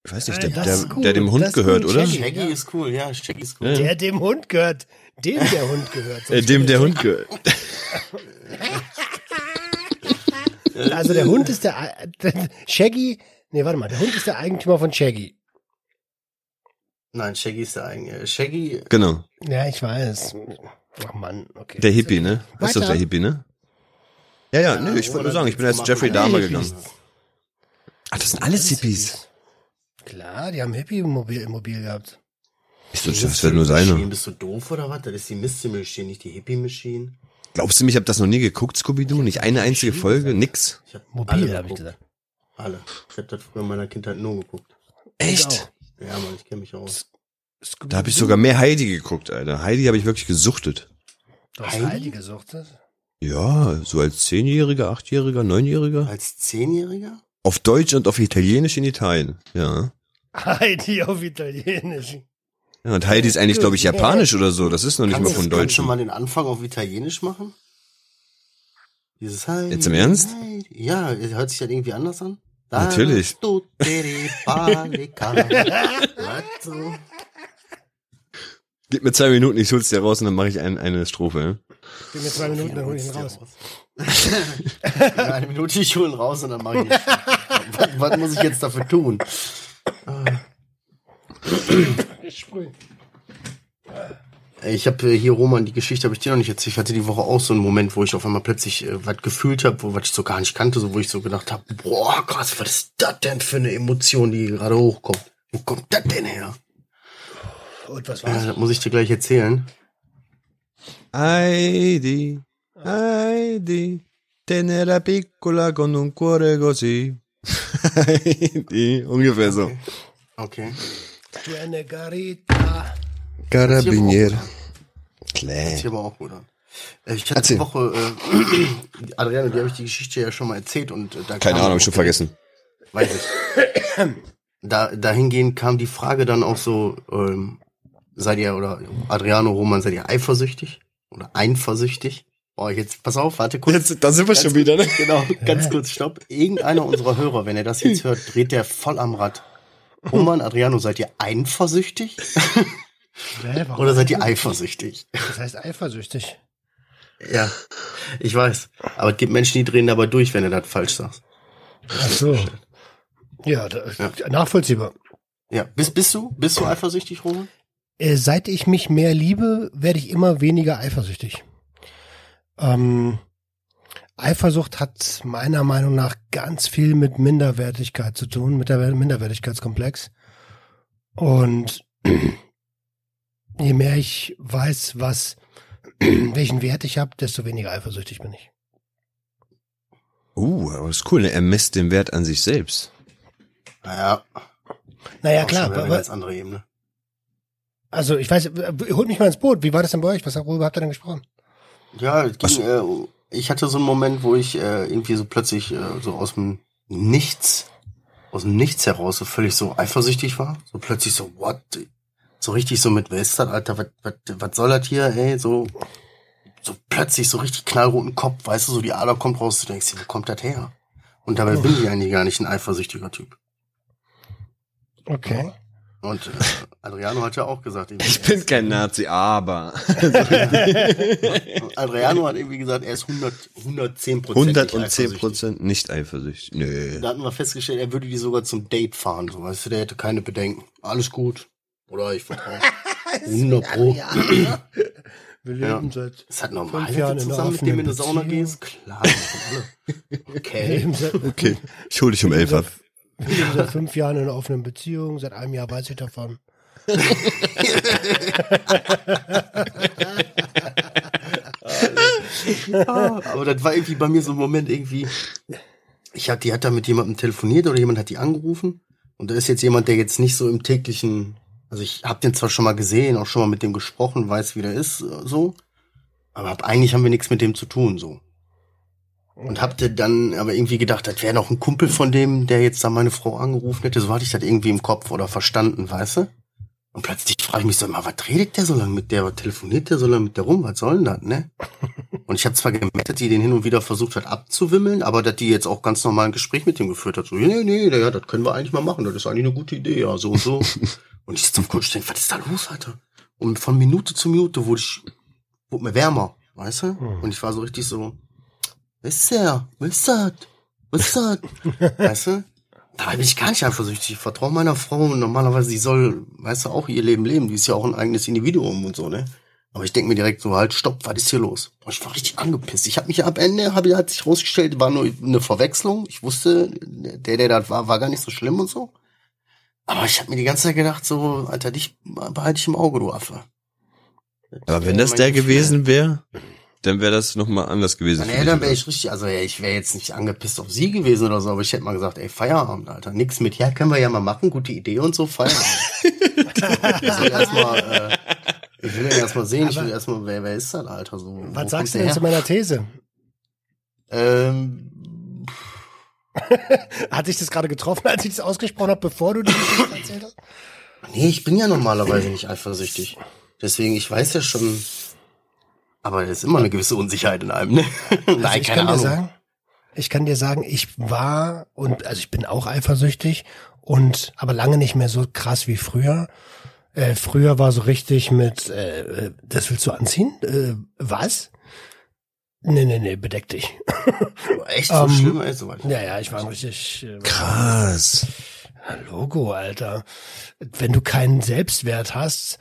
Ich weiß nicht, Äh, der, das der, cool, der dem Hund gehört, cool, oder? Shaggy. Shaggy Ja. ist cool, ja, Shaggy ist cool. Ja. Der dem Hund gehört. Dem der Hund gehört. Äh, dem der Hund gehört. Also der Hund ist der, der Shaggy. Nee, warte mal, der Hund ist der Eigentümer von Shaggy. Nein, Shaggy ist der eigene. Shaggy, Genau. Ja, ich weiß. Ach Mann, okay. Der Hippie, ne? Ist das der Hippie, ne? Ja, ja, nö, ich wollte nur sagen, ich bin als Jeffrey Dahmer gegangen. Ach, das sind alles Hippies. Klar, die haben Hippie-Mobil im Mobil gehabt. Ich so, das wird nur seine. Bist du doof oder was? Das ist die Mystery Machine, nicht die Hippie Machine. Glaubst du mich, ich habe das noch nie geguckt, Scooby-Doo? Nicht eine einzige Folge? Nix? Ich hab Mobil, alle habe ich gesagt. Alle. Ich hab das früher in meiner Kindheit nur geguckt. Echt? Ja, Mann, ich kenne mich aus. Da habe ich sogar mehr Heidi geguckt, Alter. Heidi habe ich wirklich gesuchtet. Du hast Heidi? Heidi gesuchtet? Ja, so als Zehnjähriger, Achtjähriger, Neunjähriger. Als Zehnjähriger? Auf Deutsch und auf Italienisch in Italien. Ja. Heidi auf Italienisch. ja und Heidi ist eigentlich, glaube ich, japanisch oder so. Das ist noch nicht mal Kannst, von kannst du mal den Anfang auf Italienisch machen? Dieses Heidi. Jetzt im Ernst? Heidi. Ja, hört sich das irgendwie anders an? Natürlich. Tutte di palica. Was so? Gib mir zwei Minuten, ich hol's dir raus und dann mache ich ein, eine Strophe. Gib mir zwei Minuten, dann hol ich ihn raus. Ja, eine Minute, ich hole ihn raus und dann mache ich was, was muss ich jetzt dafür tun? Ich sprühe. Ich habe hier, Roman, die Geschichte habe ich dir noch nicht erzählt. Ich hatte die Woche auch so einen Moment, wo ich auf einmal plötzlich äh, was gefühlt habe, wo was ich so gar nicht kannte, so wo ich so gedacht habe, boah, krass, was ist das denn für eine Emotion, die gerade hochkommt? Wo kommt das denn her? Und was Ja, war's? das muss ich dir gleich erzählen. Heidi, Heidi, tenera piccola con un cuore così. Heidi, ungefähr so. Okay. Du eine Garita. Carabinier. Klar. sich aber auch gut an. Äh, Ich hatte Erzähl. die Woche, äh, Adriano, die habe ich die Geschichte ja schon mal erzählt und äh, da Keine kam Ahnung, auch schon vergessen. Weiß ich. Da, dahingehend kam die Frage dann auch so, ähm, seid ihr, oder Adriano, Roman, seid ihr eifersüchtig? Oder eifersüchtig? Oh, jetzt, pass auf, warte kurz. Jetzt, da sind wir schon wieder, ne? Genau, ganz kurz, stopp. Irgendeiner unserer Hörer, wenn er das jetzt hört, dreht der voll am Rad. Roman, Adriano, seid ihr warum? Oder seid ihr eifersüchtig? Das heißt eifersüchtig. Ja, ich weiß. Aber es gibt Menschen, die drehen dabei durch, wenn du das falsch sagst. Ach so. Ja, da, nachvollziehbar. Ja, bist, bist du? Bist du eifersüchtig, Roman? Äh, seit ich mich mehr liebe, werde ich immer weniger eifersüchtig. Ähm, Eifersucht hat meiner Meinung nach ganz viel mit Minderwertigkeit zu tun, mit der Minderwertigkeitskomplex. Und je mehr ich weiß, was welchen Wert ich habe, desto weniger eifersüchtig bin ich. Uh, aber das ist cool, ne? Er misst den Wert an sich selbst. Naja, Naja, auch klar. eine aber- ganz andere Ebene. Also ich weiß, holt mich mal ins Boot. Wie war das denn bei euch? Was, worüber habt ihr denn gesprochen? Ja, ging, äh, ich hatte so einen Moment, wo ich äh, irgendwie so plötzlich äh, so aus dem Nichts, aus dem Nichts heraus so völlig so eifersüchtig war. So plötzlich so, what? So richtig so mit, wer ist das, Alter? Was, was, was soll das hier, ey? So, so plötzlich so richtig knallroten Kopf, weißt du, so die Ader kommt raus, du denkst dir, wo kommt das her? Und dabei bin ich eigentlich gar nicht ein eifersüchtiger Typ. Okay. Und äh, Adriano hat ja auch gesagt, irgendwie, Ich bin kein Nazi, aber. Adriano hat irgendwie gesagt, er ist 100, 110 Prozent 110 Prozent nicht eifersüchtig. Nö. Da hatten wir festgestellt, er würde die sogar zum Date fahren, so weißt du, der hätte keine Bedenken. Alles gut. Oder ich vertraue. 100 Pro. Wir Ja. leben seit Das hat normal, Fünf wenn Jahren du in einer zusammen mit dem in eine offenen Sauna gehst. Klar. Okay. Okay, ich hol dich um elf ab. Wir leben seit fünf Jahren in einer offenen Beziehung. Seit einem Jahr weiß ich davon. Aber das war irgendwie bei mir so ein Moment irgendwie. Ich hab, die hat da mit jemandem telefoniert oder jemand hat die angerufen. Und da ist jetzt jemand, der jetzt nicht so im täglichen, also ich habe den zwar schon mal gesehen, auch schon mal mit dem gesprochen, weiß, wie der ist, so. Aber eigentlich haben wir nichts mit dem zu tun, so. Und hab dann aber irgendwie gedacht, das wäre noch ein Kumpel von dem, der jetzt da meine Frau angerufen hätte. So hatte ich das irgendwie im Kopf oder verstanden, weißt du? Und plötzlich frage ich mich so immer, was redet der so lange mit der, was telefoniert der so lange mit der rum, was soll denn das, ne? Und ich habe zwar gemerkt, dass die den hin und wieder versucht hat abzuwimmeln, aber dass die jetzt auch ganz normal ein Gespräch mit dem geführt hat. So, nee, nee, ja, das können wir eigentlich mal machen, das ist eigentlich eine gute Idee, ja, so und so. und ich sitze auf und denke, was ist da los, Alter? Und von Minute zu Minute wurde ich, wurde mir wärmer, weißt du? Und ich war so richtig so, wer ist der? Wer ist das? Was ist das? weißt du? Dabei bin ich gar nicht eifersüchtig. Ich vertraue meiner Frau und normalerweise, sie soll, weißt du, auch ihr Leben leben. Die ist ja auch ein eigenes Individuum und so, ne? Aber ich denke mir direkt so, halt, stopp, was ist hier los? Und ich war richtig angepisst. Ich habe mich am Ende, hab, hat sich rausgestellt, war nur eine Verwechslung. Ich wusste, der, der da war, war gar nicht so schlimm und so. Aber ich habe mir die ganze Zeit gedacht, so, Alter, dich behalte ich im Auge, du Affe. Aber wenn das der gewesen wäre, dann wäre das nochmal anders gewesen. Nee, dann wäre ich richtig, also ey, ich wäre jetzt nicht angepisst auf sie gewesen oder so, aber ich hätte mal gesagt, ey, Feierabend, Alter. Nix mit, ja, können wir ja mal machen, gute Idee und so, Feierabend. ich will erstmal, äh, ich will erstmal sehen, ich will erstmal, wer, wer ist das, Alter? So, Was sagst du denn zu der meiner These? her? Ähm, Hat dich das gerade getroffen, als ich das ausgesprochen habe, bevor du die Geschichte erzählt hast? nee, ich bin ja normalerweise nicht eifersüchtig. Deswegen, ich weiß ja schon, aber das ist immer eine gewisse Unsicherheit in einem, ne? Nein, Also ich keine kann Ahnung. dir sagen, ich kann dir sagen, ich war und also ich bin auch eifersüchtig und aber lange nicht mehr so krass wie früher. Äh, früher war so richtig mit, äh, äh, das willst du anziehen? Äh, was? Nee, nee, nee, bedeck dich. Echt so Ähm, schlimm, ey, so weit. Ja, ja, ich war richtig. Äh, Krass. Logo, Alter. Wenn du keinen Selbstwert hast äh,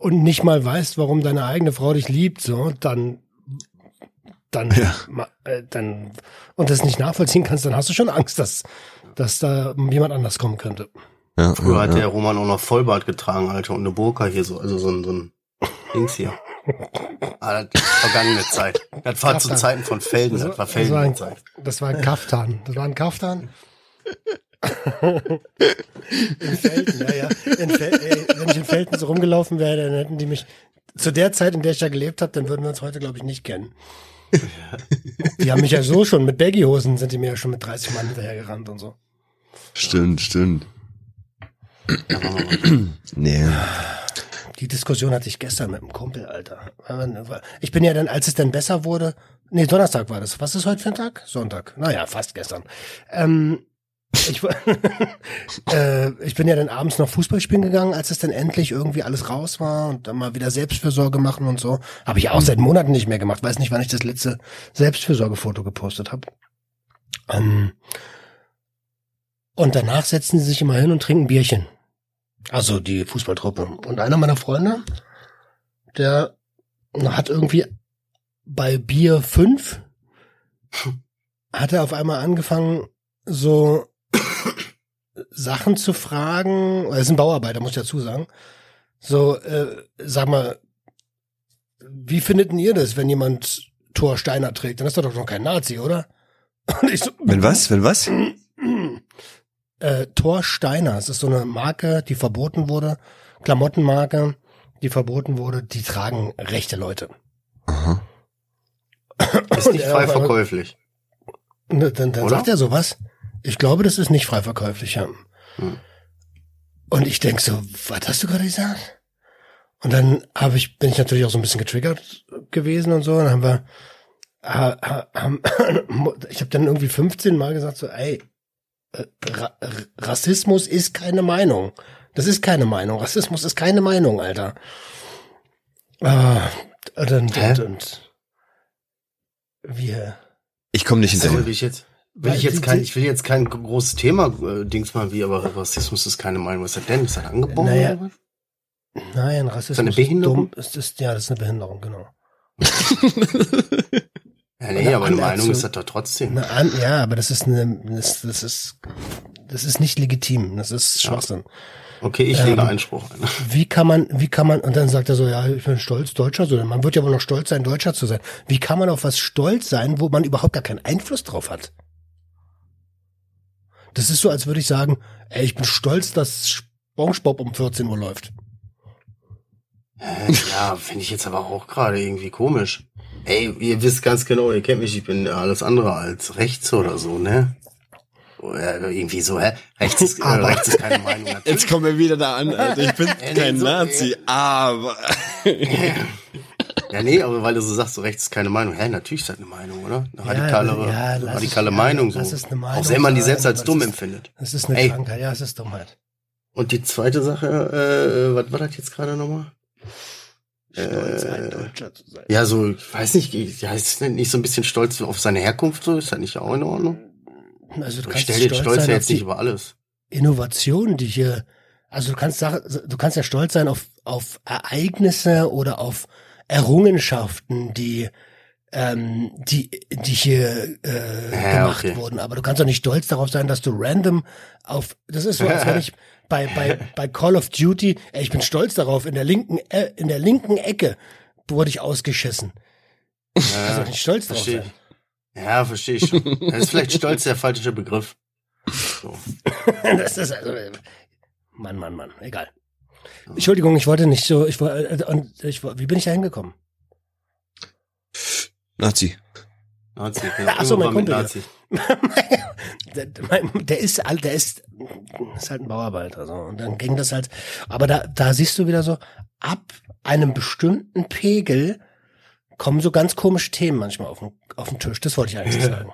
und nicht mal weißt, warum deine eigene Frau dich liebt, so, dann, dann, Ja. ma- äh, dann und das nicht nachvollziehen kannst, dann hast du schon Angst, dass, dass da jemand anders kommen könnte. Ja, Früher ja, hat ja. der Roman auch noch Vollbart getragen, Alter, und eine Burka hier so, also so ein, so ein Dings hier. Ah, das vergangene Zeit. Das war zu. Zeiten von Felden, das war das, war Felden das war ein Kaftan. Das war ein Kaftan. In Felden, ja, ja. In Fel ey, wenn ich in Felden so rumgelaufen wäre, dann hätten die mich zu der Zeit, in der ich da gelebt habe, dann würden wir uns heute, glaube ich, nicht kennen. Die haben mich ja so schon, mit Baggy-Hosen sind die mir ja schon mit 30 Mann hinterhergerannt und so. Stimmt, stimmt. nee. Die Diskussion hatte ich gestern mit einem Kumpel, Alter. Ich bin ja dann, als es dann besser wurde, nee, Donnerstag war das. Was ist heute für ein Tag? Sonntag. Naja, fast gestern. Ähm, ich, äh, ich bin ja dann abends noch Fußball spielen gegangen, als es dann endlich irgendwie alles raus war und dann mal wieder Selbstfürsorge machen und so. Habe ich auch seit Monaten nicht mehr gemacht. Weiß nicht, wann ich das letzte Selbstfürsorgefoto gepostet habe. Ähm, und danach setzen sie sich immer hin und trinken Bierchen. Also die Fußballtruppe. Und einer meiner Freunde, der hat irgendwie bei Bier 5 hat er auf einmal angefangen, so Sachen zu fragen, er ist ein Bauarbeiter, muss ich dazu sagen. So, äh, sag mal, wie findet denn ihr das, wenn jemand Thor Steiner trägt? Dann ist er doch noch kein Nazi, oder? So, wenn was? Wenn was? Äh, Thor Steiner, es ist so eine Marke, die verboten wurde, Klamottenmarke, die verboten wurde, die tragen rechte Leute. Aha. Ist nicht frei verkäuflich. Ne, dann, dann sagt er sowas. Ich glaube, das ist nicht frei verkäuflich, ja. Hm. Und ich denk so, was hast du gerade gesagt? Und dann habe ich, bin ich natürlich auch so ein bisschen getriggert gewesen und so. Und dann haben wir, haben, ich habe dann irgendwie 15 Mal gesagt so, ey, äh, Ra Rassismus ist keine Meinung. Das ist keine Meinung. Rassismus ist keine Meinung, Alter. Ah, und, und, und, und wir. Ich komme nicht hinterher. Also, ich jetzt, will ich jetzt kein, ich will jetzt kein großes Thema äh, Dings mal wie, aber Rassismus ist keine Meinung. Was ist das denn? Ist das angeboren? Naja, nein, Rassismus ist, eine Behinderung? Dumm. ist, ist ja, das ist eine Behinderung, genau. ja, nee, aber eine Meinung ist das doch trotzdem. Eine, ja, aber das ist eine, das, das ist, das ist nicht legitim. Das ist Schwachsinn. Ja. Okay, ich lege ähm, Einspruch ein. Wie kann man, wie kann man, und dann sagt er so, ja, ich bin stolz, Deutscher sein. Man wird ja wohl noch stolz sein, Deutscher zu sein. Wie kann man auf was stolz sein, wo man überhaupt gar keinen Einfluss drauf hat? Das ist so, als würde ich sagen, ey, ich bin stolz, dass SpongeBob um 14 Uhr läuft. Äh, ja, finde ich jetzt aber auch gerade irgendwie komisch. Ey, ihr wisst ganz genau, ihr kennt mich, ich bin alles andere als rechts oder so, ne? Oder irgendwie so, hä? Rechts ist, äh, rechts ist keine Meinung. Natürlich. Jetzt kommen wir wieder da an, Alter. Ich bin kein so, Nazi, aber. ja, nee, aber weil du so sagst, so rechts ist keine Meinung. Hä, natürlich ist das eine Meinung, oder? Eine radikale, ja, ja, radikale ist, Meinung, so. Das ist eine Meinung. Auch wenn man die selbst als dumm ist, empfindet. Das ist eine Ey. Krankheit, ja, es ist Dummheit. Und die zweite Sache, äh, was war das jetzt gerade nochmal? Stolz, ein Deutscher zu sein. Ja, so, ich weiß nicht, ja, ist nicht so ein bisschen stolz auf seine Herkunft, so, ist das nicht auch in Ordnung? Also du ich stell den Stolz ja jetzt nicht über alles. Innovationen, die hier, also du kannst du kannst ja stolz sein auf, auf Ereignisse oder auf Errungenschaften, die ähm, die, die hier äh, ja, gemacht okay. wurden. Aber du kannst doch nicht stolz darauf sein, dass du random auf, das ist so, als wenn ich bei, bei, bei Call of Duty, ey, ich bin stolz darauf, in der linken, äh, in der linken Ecke wurde ich ausgeschissen. Ja, also nicht stolz darauf sein. Ja, verstehe ich schon. Das ist vielleicht stolz der falsche Begriff. So. das ist also, Mann, Mann, Mann, egal. Entschuldigung, ich wollte nicht so, ich wollte, und ich, wie bin ich da hingekommen? Nazi. Nazi, genau. Ach so, mein Kumpel. Nazi. der, der ist, der ist, ist halt ein Bauarbeiter, so. Und dann ging das halt, aber da, da siehst du wieder so, ab einem bestimmten Pegel kommen so ganz komische Themen manchmal auf den, auf den Tisch. Das wollte ich eigentlich sagen.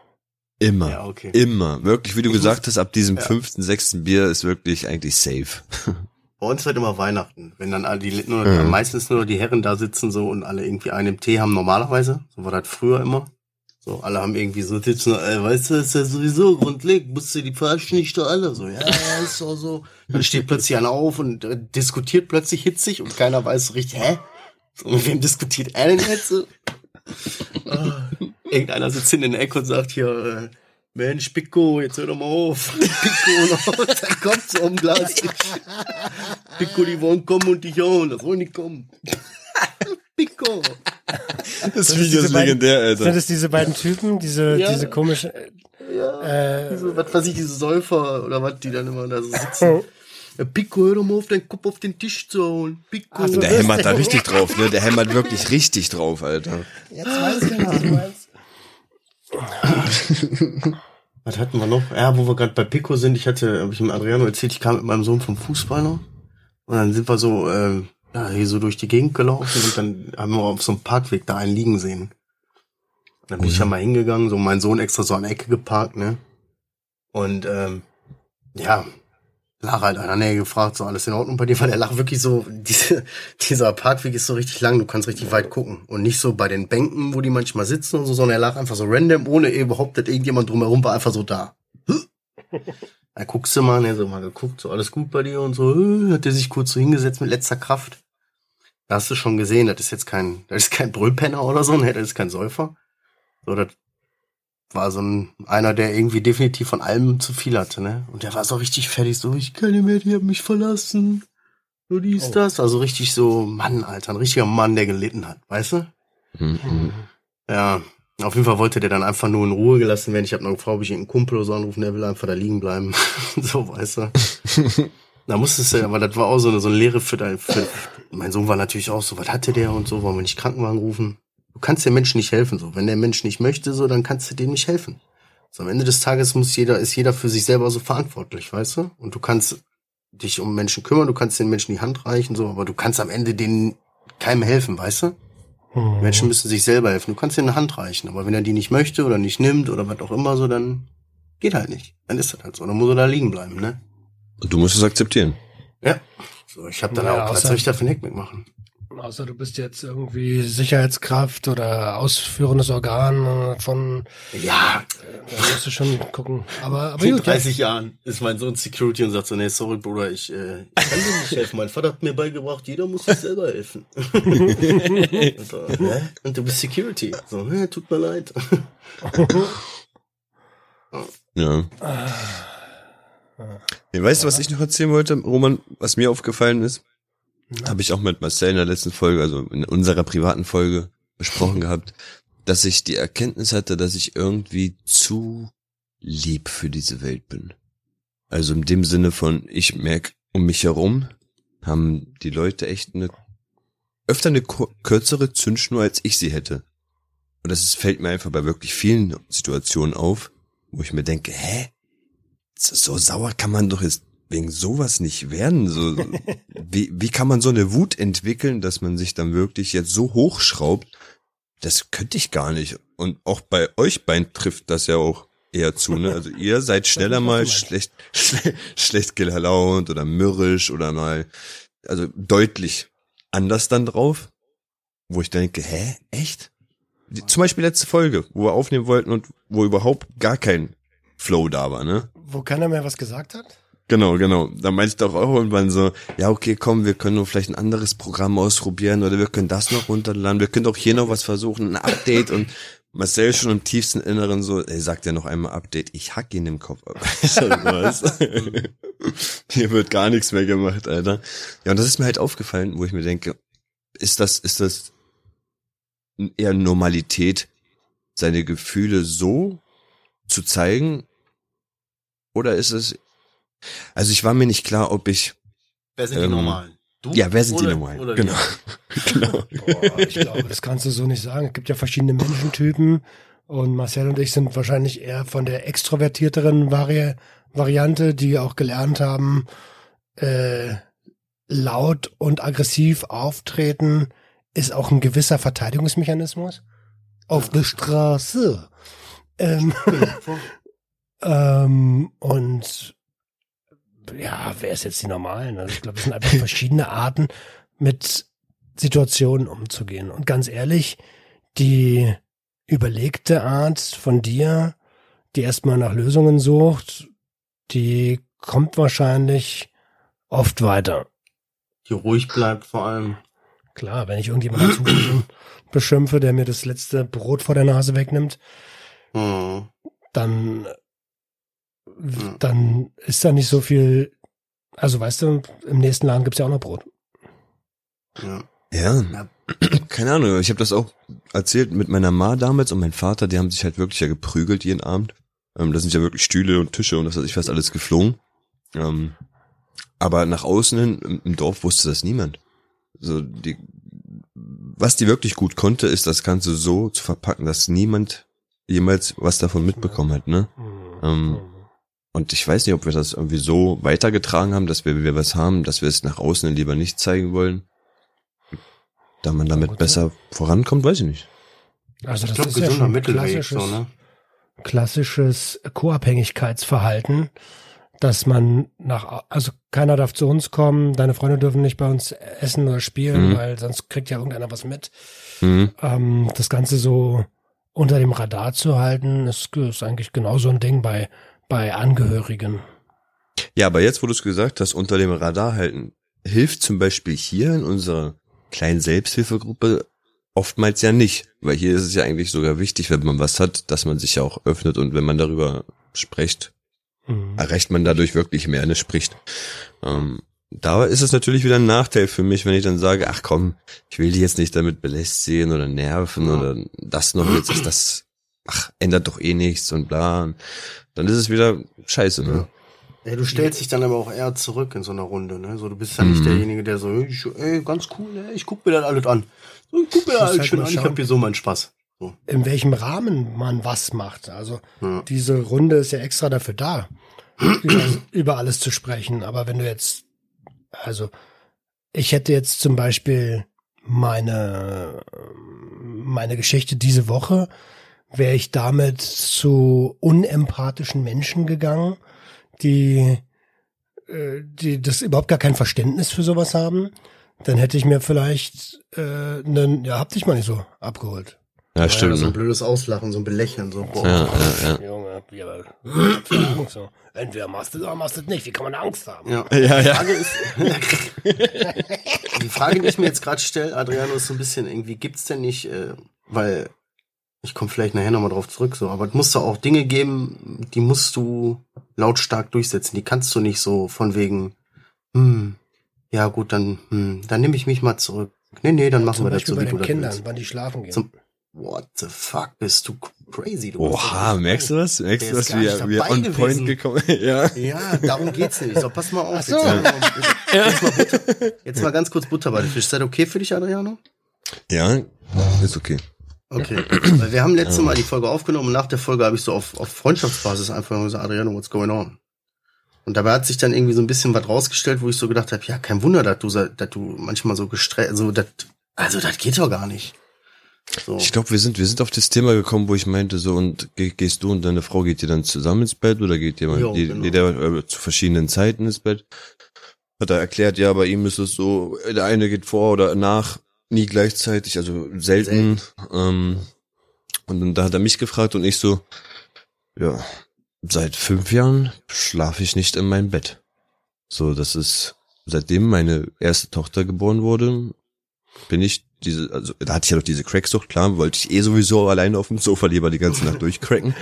Immer. Ja, okay. Immer. Wirklich, wie du gesagt hast, ab diesem ja. fünften, sechsten Bier ist wirklich eigentlich safe. Bei uns wird immer Weihnachten, wenn dann alle die nur, mhm. meistens nur die Herren da sitzen so und alle irgendwie einen Tee haben normalerweise. So war das früher immer. So, alle haben irgendwie so sitzen, ey, weißt du, ist ja sowieso grundlegend, musst du die verarschen nicht doch alle. So, ja, ist auch so. Dann steht plötzlich einer auf und äh, diskutiert plötzlich hitzig und keiner weiß so richtig, hä? So, mit wem diskutiert er denn jetzt? So? ah, irgendeiner sitzt in der Ecke und sagt hier, äh, Mensch, Pico, jetzt hör doch mal auf. Pico, da kommt so um Glas. Pico, die wollen kommen und dich hauen, das wollen nicht kommen. Pico. Das Video ist legendär, Alter. Sind das diese beiden Typen, diese, ja. diese komischen, ja, äh, diese, was weiß ich, diese Säufer oder was, die dann immer da so sitzen. Ja, Pico, hör doch mal auf, deinen Kopf auf den Tisch zu hauen. Pico. Also Der hämmert da richtig drauf, ne? Der hämmert wirklich richtig drauf, Alter. Jetzt weiß ich, was du meinst. Was hatten wir noch? Ja, wo wir gerade bei Pico sind, ich hatte, habe ich dem Adriano erzählt, ich kam mit meinem Sohn vom Fußball noch. Und dann sind wir so, äh, ja, hier so durch die Gegend gelaufen und dann haben wir auf so einem Parkweg da einen liegen sehen. Und dann bin ich ja mal hingegangen, so mein Sohn extra so an der Ecke geparkt, ne? Und ähm, ja, Lara halt der Nähe gefragt, so alles in Ordnung bei dir, weil er lag wirklich so, diese, dieser Parkweg ist so richtig lang, du kannst richtig weit gucken. Und nicht so bei den Bänken, wo die manchmal sitzen und so, sondern er lag einfach so random, ohne überhaupt, dass irgendjemand drumherum war, einfach so da. Da guckst du mal, ne, so mal geguckt, so alles gut bei dir und so, hat er sich kurz so hingesetzt mit letzter Kraft. Da hast du schon gesehen, das ist jetzt kein, das ist kein Brüllpenner oder so, ne, das ist kein Säufer. So, das war so ein, einer, der irgendwie definitiv von allem zu viel hatte, ne? Und der war so richtig fertig, so, ich kann nicht mehr, die haben mich verlassen. So dies, Oh. das. Also richtig so, Mann, Alter, ein richtiger Mann, der gelitten hat, weißt du? Mhm. Ja, auf jeden Fall wollte der dann einfach nur in Ruhe gelassen werden. Ich habe noch gefragt, ob ich einen Kumpel oder so anrufen, der will einfach da liegen bleiben. so, weißt du. da musstest du, aber das war auch so eine, so eine Lehre für dein, für, mein Sohn war natürlich auch so, was hatte der und so, wollen wir nicht Krankenwagen rufen? Du kannst dem Menschen nicht helfen, so. Wenn der Mensch nicht möchte, so, dann kannst du dem nicht helfen. So, am Ende des Tages muss jeder, ist jeder für sich selber so verantwortlich, weißt du? Und du kannst dich um Menschen kümmern, du kannst den Menschen die Hand reichen, so, aber du kannst am Ende denen keinem helfen, weißt du? Hm. Menschen müssen sich selber helfen. Du kannst ihm eine Hand reichen, aber wenn er die nicht möchte oder nicht nimmt oder was auch immer so, dann geht halt nicht. Dann ist das halt so. Dann muss er da liegen bleiben, ne? Und du musst es akzeptieren. Ja. So, ich habe dann Ja, auch, was außer- soll ich da für ein Heck mitmachen? Außer du bist jetzt irgendwie Sicherheitskraft oder ausführendes Organ äh, von, Ja, da musst du schon gucken. Aber, aber in gut, ja. 30 Jahren ist mein Sohn Security und sagt so, nee, sorry, Bruder, ich, äh, ich kann dir nicht helfen. Mein Vater hat mir beigebracht, jeder muss sich selber helfen. und, so, hä? und du bist Security. So, ne, tut mir leid. Ja. ja weißt du, was ich noch erzählen wollte, Roman, was mir aufgefallen ist? Habe ich auch mit Marcel in der letzten Folge, also in unserer privaten Folge besprochen gehabt, dass ich die Erkenntnis hatte, dass ich irgendwie zu lieb für diese Welt bin. Also in dem Sinne von, ich merke um mich herum, haben die Leute echt eine, öfter eine kürzere Zündschnur, als ich sie hätte. Und das fällt mir einfach bei wirklich vielen Situationen auf, wo ich mir denke, hä? So sauer kann man doch jetzt wegen sowas nicht werden. So, wie, wie kann man so eine Wut entwickeln, dass man sich dann wirklich jetzt so hochschraubt? Das könnte ich gar nicht. Und auch bei euch beiden trifft das ja auch eher zu, ne? Also ihr seid schneller mal schlecht, schle schlecht gelaunt oder mürrisch oder mal, also deutlich anders dann drauf, wo ich denke, hä, echt? Die, zum Beispiel letzte Folge, wo wir aufnehmen wollten und wo überhaupt gar kein Flow da war, ne? Wo keiner mehr was gesagt hat? Genau, genau. Da meinte ich doch auch irgendwann so, ja, okay, komm, wir können nur vielleicht ein anderes Programm ausprobieren oder wir können das noch runterladen, wir können doch hier noch was versuchen, ein Update und Marcel schon im tiefsten Inneren so, ey, sagt ja noch einmal Update, ich hack ihn im Kopf ab. Hier wird gar nichts mehr gemacht, Alter. Ja, und das ist mir halt aufgefallen, wo ich mir denke, ist das, ist das eher Normalität, seine Gefühle so zu zeigen? Oder ist es, also ich war mir nicht klar, ob ich, Wer sind Ähm, die Normalen? Du? ja, wer sind die Oder- Normalen? oder Genau. genau. Boah, ich glaube, das kannst du so nicht sagen. Es gibt ja verschiedene Menschentypen und Marcel und ich sind wahrscheinlich eher von der extrovertierteren Vari Variante, die auch gelernt haben, äh, laut und aggressiv auftreten ist auch ein gewisser Verteidigungsmechanismus auf der Straße. Ähm, ähm, und ja, wer ist jetzt die Normalen? Also ich glaube, es sind einfach verschiedene Arten, mit Situationen umzugehen. Und ganz ehrlich, die überlegte Art von dir, die erstmal nach Lösungen sucht, die kommt wahrscheinlich oft weiter. Die ruhig bleibt vor allem. Klar, wenn ich irgendjemanden dazu beschimpfe, der mir das letzte Brot vor der Nase wegnimmt, Hm. dann, dann ist da nicht so viel. Also weißt du, im nächsten Laden gibt's ja auch noch Brot. Ja. Ja, keine Ahnung. Ich habe das auch erzählt mit meiner Ma damals und mein Vater, die haben sich halt wirklich ja geprügelt jeden Abend. Ähm, da sind ja wirklich Stühle und Tische und das weiß ich fast alles geflogen. Ähm, Aber nach außen hin, im, im Dorf wusste das niemand. So, die, was die wirklich gut konnte, ist das Ganze so zu verpacken, dass niemand jemals was davon mitbekommen hat, ne? Ähm, und ich weiß nicht, ob wir das irgendwie so weitergetragen haben, dass wir, wir was haben, dass wir es nach außen lieber nicht zeigen wollen. Da man damit gut, besser vorankommt, weiß ich nicht. Also Ich das glaube, ist ja schon klassisches, so, ne? klassisches Co-Abhängigkeitsverhalten, dass man nach, also keiner darf zu uns kommen, deine Freunde dürfen nicht bei uns essen oder spielen, Mhm. weil sonst kriegt ja irgendeiner was mit. Mhm. Ähm, das Ganze so unter dem Radar zu halten, ist, ist eigentlich genauso ein Ding bei, bei Angehörigen. Ja, aber jetzt, wo du es gesagt hast, unter dem Radar halten, hilft zum Beispiel hier in unserer kleinen Selbsthilfegruppe oftmals ja nicht, weil hier ist es ja eigentlich sogar wichtig, wenn man was hat, dass man sich ja auch öffnet und wenn man darüber spricht, Mhm. erreicht man dadurch wirklich mehr, ne, spricht. Ähm, da ist es natürlich wieder ein Nachteil für mich, wenn ich dann sage, ach komm, ich will die jetzt nicht damit belästigen oder nerven oder das noch jetzt ist das, ach, ändert doch eh nichts und bla. Dann ist es wieder scheiße, ne? Ja, du stellst dich dann aber auch eher zurück in so einer Runde, ne? So, du bist ja nicht Mhm. derjenige, der so, ich, ey, ganz cool, ey, ich guck mir das alles an. So, ich guck mir das Muss alles halt schön an, ich hab hier so meinen Spaß. So. In welchem Rahmen man was macht. Also Ja. diese Runde ist ja extra dafür da, über, über alles zu sprechen. Aber wenn du jetzt, also ich hätte jetzt zum Beispiel meine, meine Geschichte diese Woche, wäre ich damit zu unempathischen Menschen gegangen, die, äh, die das überhaupt gar kein Verständnis für sowas haben, dann hätte ich mir vielleicht äh, einen, ja, hab dich mal nicht so abgeholt. Ja, Ja, stimmt, so ein ne? blödes Auslachen, so ein Belächeln, so, boah. Ja, ja, ja. Junge, wie aber so. Entweder machst du es oder machst du es nicht. Wie kann man Angst haben? Ja. Ja, Die ja. Frage ist, die Frage, die ich mir jetzt gerade stelle, Adriano, ist so ein bisschen irgendwie, gibt's denn nicht, äh, weil ich komme vielleicht nachher nochmal drauf zurück, so, aber es muss doch auch Dinge geben, die musst du lautstark durchsetzen. Die kannst du nicht so von wegen, hm, ja gut, dann, hm, dann nehme ich mich mal zurück. Nee, nee, dann machen Zum wir das Beispiel so, bei wie du den das Kindern, willst. wann die schlafen gehen. Zum- What the fuck, bist du crazy, du. Oha, merkst du das? Merkst du das, wie dabei on gewesen. point gekommen Ja. Ja, darum geht's nicht. So, pass mal auf. So. Jetzt, mal, jetzt, mal Butter, jetzt mal ganz kurz Butter bei den Fisch. Ist das okay für dich, Adriano? Ja, ist okay. Okay. Weil wir haben letzte Mal die Folge aufgenommen und nach der Folge habe ich so auf, auf Freundschaftsbasis einfach gesagt, Adriano, what's going on? Und dabei hat sich dann irgendwie so ein bisschen was rausgestellt, wo ich so gedacht habe, ja, kein Wunder, dass du, dass du manchmal so gestresst, so, das, also das geht doch gar nicht. So. Ich glaube, wir sind, wir sind auf das Thema gekommen, wo ich meinte, so, und geh, gehst du und deine Frau, geht ihr dann zusammen ins Bett oder geht ihr mal, Jo, genau. jeder äh, zu verschiedenen Zeiten ins Bett? Hat er erklärt, ja, bei ihm ist es so, der eine geht vor oder nach, nie gleichzeitig, also selten. Ähm, und dann da hat er mich gefragt und ich so, ja, seit fünf Jahren schlafe ich nicht in meinem Bett. So, das ist, seitdem meine erste Tochter geboren wurde, bin ich diese, also da hatte ich ja noch diese Cracksucht, klar, wollte ich eh sowieso alleine auf dem Sofa lieber die ganze Nacht durchcracken.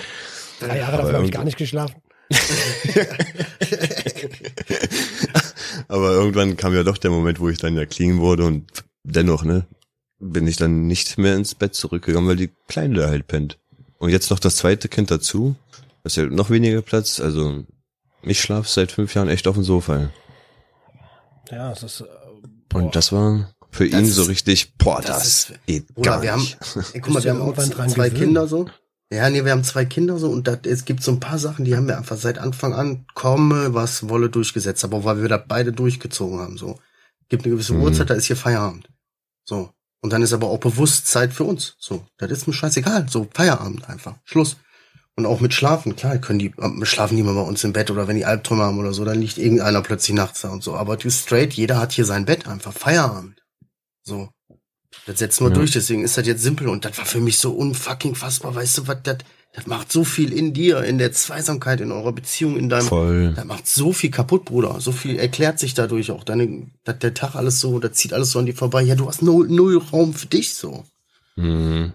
Drei Jahre davon habe ich gar nicht geschlafen. Aber irgendwann kam ja doch der Moment, wo ich dann ja clean wurde und dennoch, ne, bin ich dann nicht mehr ins Bett zurückgegangen, weil die Kleine da halt pennt. Und jetzt noch das zweite Kind dazu. Das ist ja noch weniger Platz. Also ich schlafe seit fünf Jahren echt auf dem Sofa. Ja, es ist. Äh, boah. Und das war für Das ihn ist- so richtig, boah, das das, ist- geht Bruder, gar wir haben, nicht. ey, guck mal, wir haben auch zwei gewöhnt? Kinder so. Ja, nee, wir haben zwei Kinder so und dat, es gibt so ein paar Sachen, die haben wir einfach seit Anfang an komme, was wolle durchgesetzt, aber weil wir da beide durchgezogen haben, so. Gibt eine gewisse Mhm. Uhrzeit, da ist hier Feierabend. So. Und dann ist aber auch bewusst Zeit für uns. So. Das ist mir scheißegal. So, Feierabend einfach. Schluss. Und auch mit Schlafen, klar, können die, äh, schlafen die mal bei uns im Bett oder wenn die Albträume haben oder so, dann liegt irgendeiner plötzlich nachts da und so. Aber du straight, jeder hat hier sein Bett einfach. Feierabend. So. Das setzen wir Ja. durch, deswegen ist das jetzt simpel und das war für mich so unfucking fassbar, weißt du, was das, das macht so viel in dir, in der Zweisamkeit, in eurer Beziehung, in deinem, Voll. das macht so viel kaputt, Bruder. So viel erklärt sich dadurch auch. Deine, der Tag alles so, da zieht alles so an dir vorbei. Ja, du hast null, null Raum für dich so. Mhm.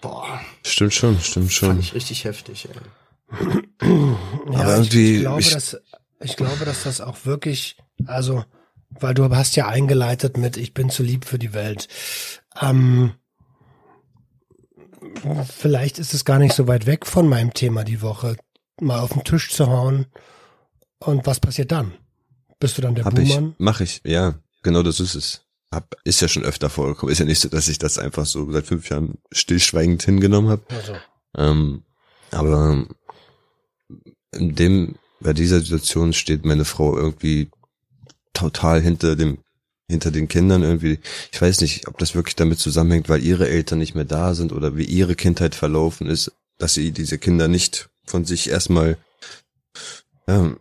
Boah, Stimmt schon, stimmt fand schon. ich richtig heftig, ey. Ja, Aber ich, irgendwie- ich, glaube, ich- dass, ich glaube, dass das auch wirklich, also, weil du hast ja eingeleitet mit, ich bin zu lieb für die Welt. Ähm, vielleicht ist es gar nicht so weit weg von meinem Thema die Woche, mal auf den Tisch zu hauen. Und was passiert dann? Bist du dann der Hab ich, Buhmann? mach ich, ja. Genau das ist es. Hab, ist ja schon öfter vorgekommen. Ist ja nicht so, dass ich das einfach so seit fünf Jahren stillschweigend hingenommen habe. Also, Ähm, aber in dem, bei dieser Situation steht meine Frau irgendwie total hinter dem, hinter den Kindern irgendwie. Ich weiß nicht, ob das wirklich damit zusammenhängt, weil ihre Eltern nicht mehr da sind oder wie ihre Kindheit verlaufen ist, dass sie diese Kinder nicht von sich erstmal ja,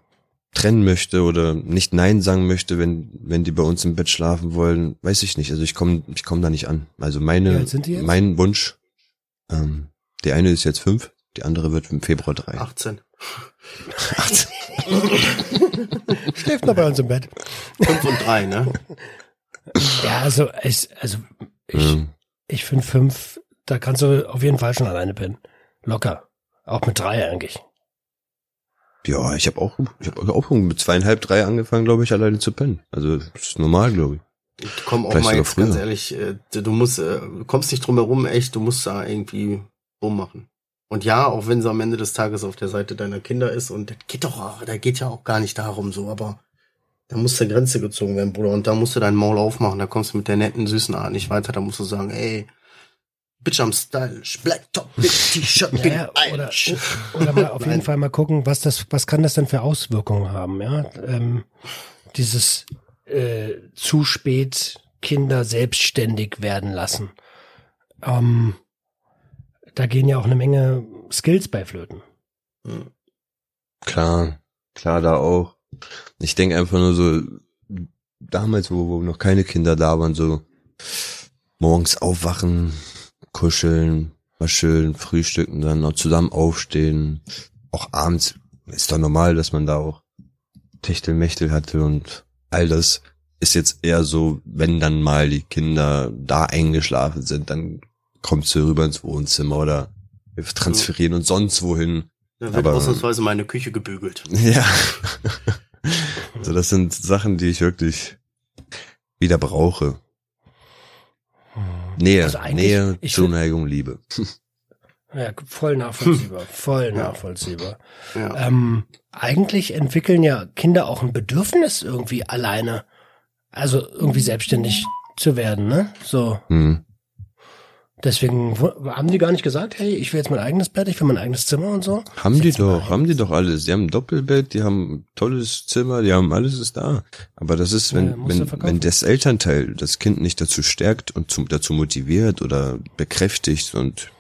trennen möchte oder nicht Nein sagen möchte, wenn, wenn die bei uns im Bett schlafen wollen, weiß ich nicht. Also ich komme ich komm da nicht an. Also meine, mein Wunsch, ähm, die eine ist jetzt fünf, die andere wird im Februar drei. 18. schläft noch bei uns im Bett. 5 und 3, ne? Ja, also ich, also ich, Ähm, ich finde fünf, da kannst du auf jeden Fall schon alleine pennen. Locker. Auch mit drei eigentlich. ja, ich habe auch, ich habe auch mit zweieinhalb, drei angefangen, glaube ich, alleine zu pennen. Also das ist normal, glaube ich. Ich komm auch Vielleicht mal jetzt ganz früher. ehrlich, äh, du musst, äh, du kommst nicht drum herum, echt, du musst da irgendwie rummachen. Und ja, auch wenn sie am Ende des Tages auf der Seite deiner Kinder ist und das geht doch, auch- da geht ja auch gar nicht darum so, aber da muss der Grenze gezogen werden, Bruder. Und da musst du dein Maul aufmachen, da kommst du mit der netten, süßen Art nicht weiter, da musst du sagen, ey, Bitch am Style, Black Top, Big T-Shirt, Big Ja, oder, oder mal auf jeden. Fall mal gucken, was das, was kann das denn für Auswirkungen haben, ja? Ähm, dieses äh, zu spät Kinder selbstständig werden lassen. Ähm, da gehen ja auch eine Menge Skills bei Flöten. Klar, klar, da auch. Ich denke einfach nur so, damals, wo, wo noch keine Kinder da waren, so morgens aufwachen, kuscheln, mal schön frühstücken, dann noch zusammen aufstehen. Auch abends ist doch normal, dass man da auch Techtelmechtel hatte und all das ist jetzt eher so, wenn dann mal die Kinder da eingeschlafen sind, dann kommt sie rüber ins Wohnzimmer oder wir transferieren uns sonst wohin. Da wird Aber- ausnahmsweise meine Küche gebügelt. Ja. so, das sind Sachen, die ich wirklich wieder brauche. Nähe, Also Nähe, Zuneigung, Liebe. Ja, voll nachvollziehbar, voll Ja. nachvollziehbar. Ja. Ähm, eigentlich entwickeln ja Kinder auch ein Bedürfnis irgendwie alleine, also irgendwie selbstständig zu werden, ne? So. Hm. Deswegen haben die gar nicht gesagt, hey, ich will jetzt mein eigenes Bett, ich will mein eigenes Zimmer und so. Haben die doch, haben die doch alles. Die haben ein Doppelbett, die haben ein tolles Zimmer, die haben alles ist da. Aber das ist, wenn, Ja, wenn, wenn das Elternteil das Kind nicht dazu stärkt und zum, dazu motiviert oder bekräftigt und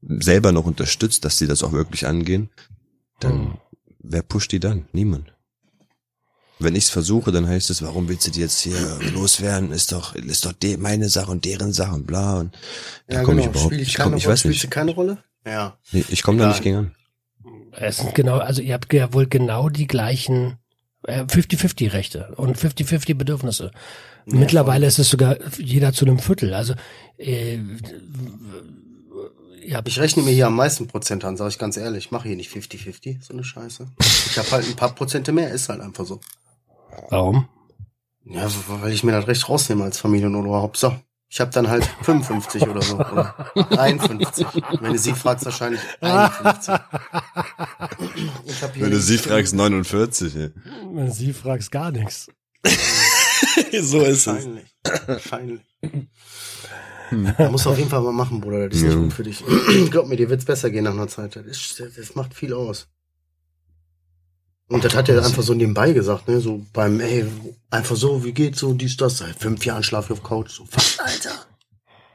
selber noch unterstützt, dass sie das auch wirklich angehen, dann Hm. wer pusht die dann? Niemand. Wenn ich es versuche, dann heißt es, warum willst du die jetzt hier loswerden? Ist doch, ist doch de meine Sache und deren Sache und bla. Und da komme ich überhaupt, Spiel ich, komm, ich Rolle? weiß Spielst du nicht. keine Rolle? Ja. Nee, Ich komme da nicht gegen an. Es sind genau, also ihr habt ja wohl genau die gleichen äh, 50-50 Rechte und 50-50 Bedürfnisse. Ja, Mittlerweile ist es sogar jeder zu einem Viertel. Also äh, habt Ich rechne mir hier am meisten Prozent an, sage ich ganz ehrlich. Ich mache hier nicht 50-50, so eine Scheiße. Ich habe halt ein paar Prozente mehr, ist halt einfach so. Warum? Ja, weil ich mir das Recht rausnehme als Familienoberhaupt. So, ich habe dann halt 55 oder so. Oder 53. Wenn du sie fragst, wahrscheinlich 51. Ich hab hier Wenn du sie fragst, 49. Ja. Wenn du sie fragst, gar nichts. so ist Wahrscheinlich. Wahrscheinlich. Man muss auf jeden Fall mal machen, Bruder. Das ist nicht Ja. gut für dich. Glaub mir, dir wird's besser gehen nach einer Zeit. Das, ist- das macht viel aus. Und das hat er einfach so nebenbei gesagt, ne? So beim, ey, einfach so, wie geht's so, dies, das. Seit fünf Jahren schlafe ich auf Couch. So, was, Alter?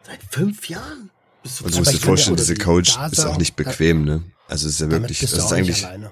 Seit fünf Jahren? Bist Und du Aber musst dir vorstellen, diese Couch da ist auch nicht bequem, ne? Also es ist ja wirklich, das du ist eigentlich, alleine.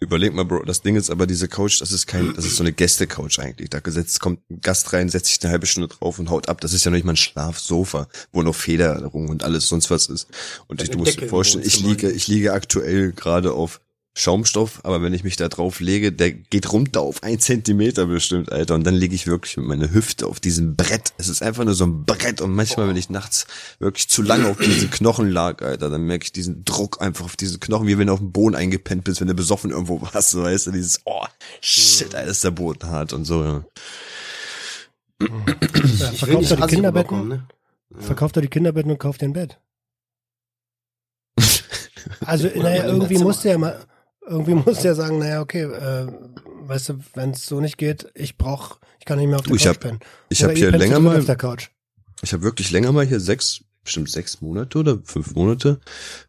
überleg mal, Bro, das Ding ist aber diese Couch, das ist kein, das ist so eine Gäste-Couch eigentlich. Da gesetzt kommt ein Gast rein, setzt sich eine halbe Stunde drauf und haut ab. Das ist ja noch nicht mal ein Schlafsofa, wo noch Federung und alles sonst was ist. Und ich, du musst dir vorstellen, ich liege, ich liege aktuell gerade auf Schaumstoff, aber wenn ich mich da drauf lege, der geht runter auf ein Zentimeter bestimmt, Alter. Und dann liege ich wirklich mit meiner Hüfte auf diesem Brett. Es ist einfach nur so ein Brett. Und manchmal, wenn ich nachts wirklich zu lange auf diesen Knochen lag, Alter, dann merke ich diesen Druck einfach auf diesen Knochen, wie wenn du auf dem Boden eingepennt bist, wenn du besoffen irgendwo warst, so weißt du, dieses, oh, shit, Alter, ist der Boden hart und so, ja. Verkauft doch die Kinderbetten, ne? verkauft doch die Kinderbetten und kauft dir ein Bett. Also, naja, irgendwie dein musst du Zimmer. ja mal, irgendwie musst du ja sagen, naja, okay, äh, weißt du, wenn es so nicht geht, ich brauch, ich kann nicht mehr auf der Du, Couch hab- pennen. Ich habe hier länger mal, auf der Couch. ich habe wirklich länger mal hier sechs, bestimmt sechs Monate oder fünf Monate,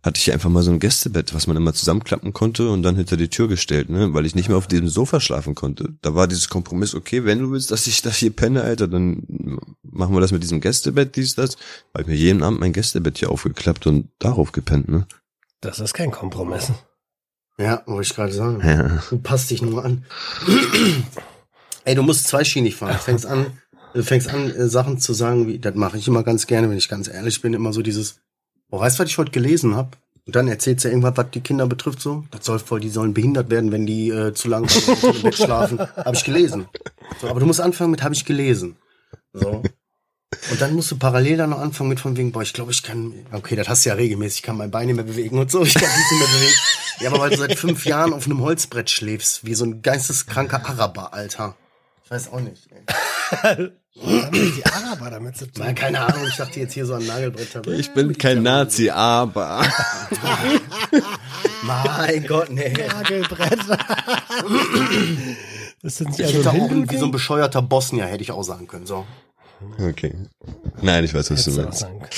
hatte ich hier einfach mal so ein Gästebett, was man immer zusammenklappen konnte und dann hinter die Tür gestellt, ne, weil ich nicht mehr auf diesem Sofa schlafen konnte. Da war dieses Kompromiss, okay, wenn du willst, dass ich da hier penne, Alter, dann machen wir das mit diesem Gästebett, dies, das. Habe ich mir jeden Abend mein Gästebett hier aufgeklappt und darauf gepennt, ne. Das ist kein Kompromiss. Ja, wollte ich gerade sagen. Ja. Du passt dich nur an. Ey, du musst zweischienig fahren. Du fängst an, du fängst an, äh, Sachen zu sagen, wie, das mache ich immer ganz gerne, wenn ich ganz ehrlich bin, immer so dieses, oh, weißt du, was ich heute gelesen habe? Und dann erzählst du irgendwas, was die Kinder betrifft, so. Das soll voll, die sollen behindert werden, wenn die äh, zu lange im Bett schlafen. Habe ich gelesen. So, aber du musst anfangen mit, habe ich gelesen. So. Und dann musst du parallel dann noch anfangen mit von wegen, boah, ich glaube, ich kann, okay, das hast du ja regelmäßig, ich kann mein Bein nicht mehr bewegen und so, ich kann nichts mehr bewegen. Ja, aber weil du seit fünf Jahren auf einem Holzbrett schläfst, wie so ein geisteskranker Araber, Alter. Ich weiß auch nicht. Ey. Was haben denn die Araber damit zu tun? Keine Ahnung, ich dachte jetzt hier so an Nagelbretter. Ich bin kein Nazi, aber. Mein Gott, nee. Nagelbrett. das sind Ich ja so hätte ein auch wie so ein bescheuerter Bosnier, hätte ich auch sagen können, so. Okay. Nein, ich weiß, was du Hättest du meinst.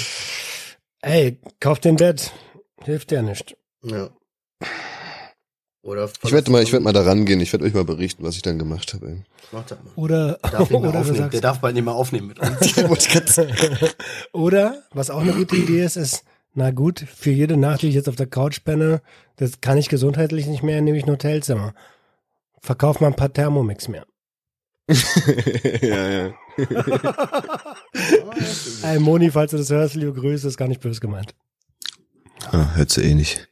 Ey, kauf den Bett. Hilft dir nicht. Ja. Oder Ich werde mal, ich werde mal da rangehen. Ich werde euch mal berichten, was ich dann gemacht habe. Mach das mal. Oder, Darf oder sagst, Der darf bald nicht mehr aufnehmen mit uns. Oder, was auch eine gute Idee ist, ist, na gut, für jede Nacht, die ich jetzt auf der Couch penne, das kann ich gesundheitlich nicht mehr, nehme ich ein Hotelzimmer. Verkauf mal ein paar Thermomix mehr. ja, ja. Ey, Moni, falls du das hörst, liebe Grüße, ist gar nicht böse gemeint. Ah, hört sie eh nicht.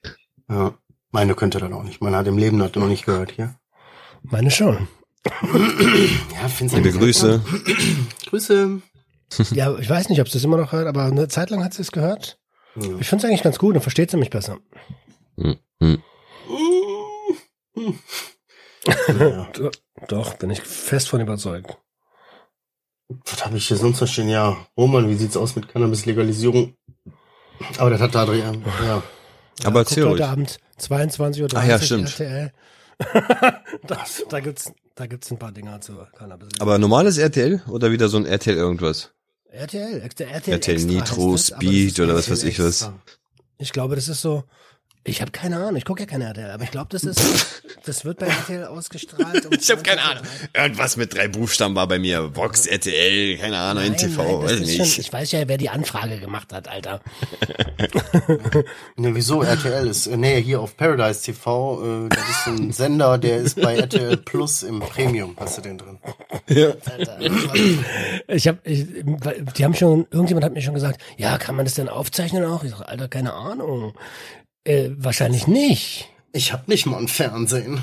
Ja. Meine könnte das auch nicht. Man hat im Leben das noch nicht gehört hier. Meine schon. Ja, Liebe Grüße. Grüße. Ja, ich weiß nicht, ob sie es immer noch hört, aber eine Zeit lang hat sie es gehört. Ja. Ich finde es eigentlich ganz gut, dann versteht sie mich besser. Hm, hm. Ja. Do- Doch, bin ich fest von überzeugt. Was habe ich hier sonst noch stehen? Ja, Roman, wie sieht's aus mit Cannabis-Legalisierung? Aber das hat Adrian. Ja. Aber guckt erzähl heute ruhig. Abend 22.30 Uhr Ah ja, stimmt. RTL. da, da gibt's da gibt's ein paar Dinger zu Cannabis. Aber normales RTL oder wieder so ein RTL irgendwas? RTL, RTL, RTL Nitro, das, Speed das oder was weiß ich was. Ich glaube, das ist so. Ich habe keine Ahnung, ich gucke ja keine RTL, aber ich glaube, das ist, das wird bei RTL ausgestrahlt. Um Ich habe keine Ahnung. Irgendwas mit drei Buchstaben war bei mir. Vox, RTL, keine Ahnung, Nein, NTV, nein, weiß nicht. schon, ich weiß ja, wer die Anfrage gemacht hat, Alter. Ne, wieso? RTL ist, äh, nee, hier auf Paradise TV, äh, das ist ein Sender, der ist bei RTL Plus im Premium. Hast du den drin? Alter. Ich habe, ich, die haben schon, irgendjemand hat mir schon gesagt, ja, kann man das denn aufzeichnen auch? Ich sage, Alter, keine Ahnung. Äh, wahrscheinlich nicht. Ich habe nicht mal ein Fernsehen.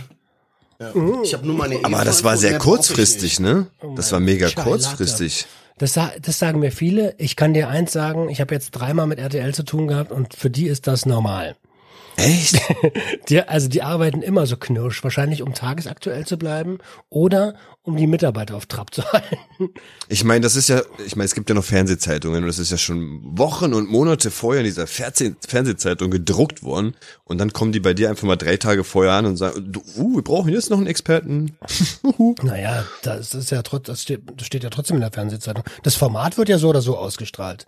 Ja. Ich habe nur meine Aber das war sehr kurzfristig, ne? Das war mega Scheilatte. kurzfristig. Das, das sagen mir viele. Ich kann dir eins sagen, ich habe jetzt dreimal mit RTL zu tun gehabt und für die ist das normal. Echt? Die, also die arbeiten immer so knirsch, wahrscheinlich um tagesaktuell zu bleiben oder um die Mitarbeiter auf Trab zu halten. Ich meine, das ist ja, ich meine, es gibt ja noch Fernsehzeitungen und das ist ja schon Wochen und Monate vorher in dieser Fernseh Fernsehzeitung gedruckt worden und dann kommen die bei dir einfach mal drei Tage vorher an und sagen, uh, wir brauchen jetzt noch einen Experten. Naja, das ist ja trotz, das steht, das steht ja trotzdem in der Fernsehzeitung. Das Format wird ja so oder so ausgestrahlt.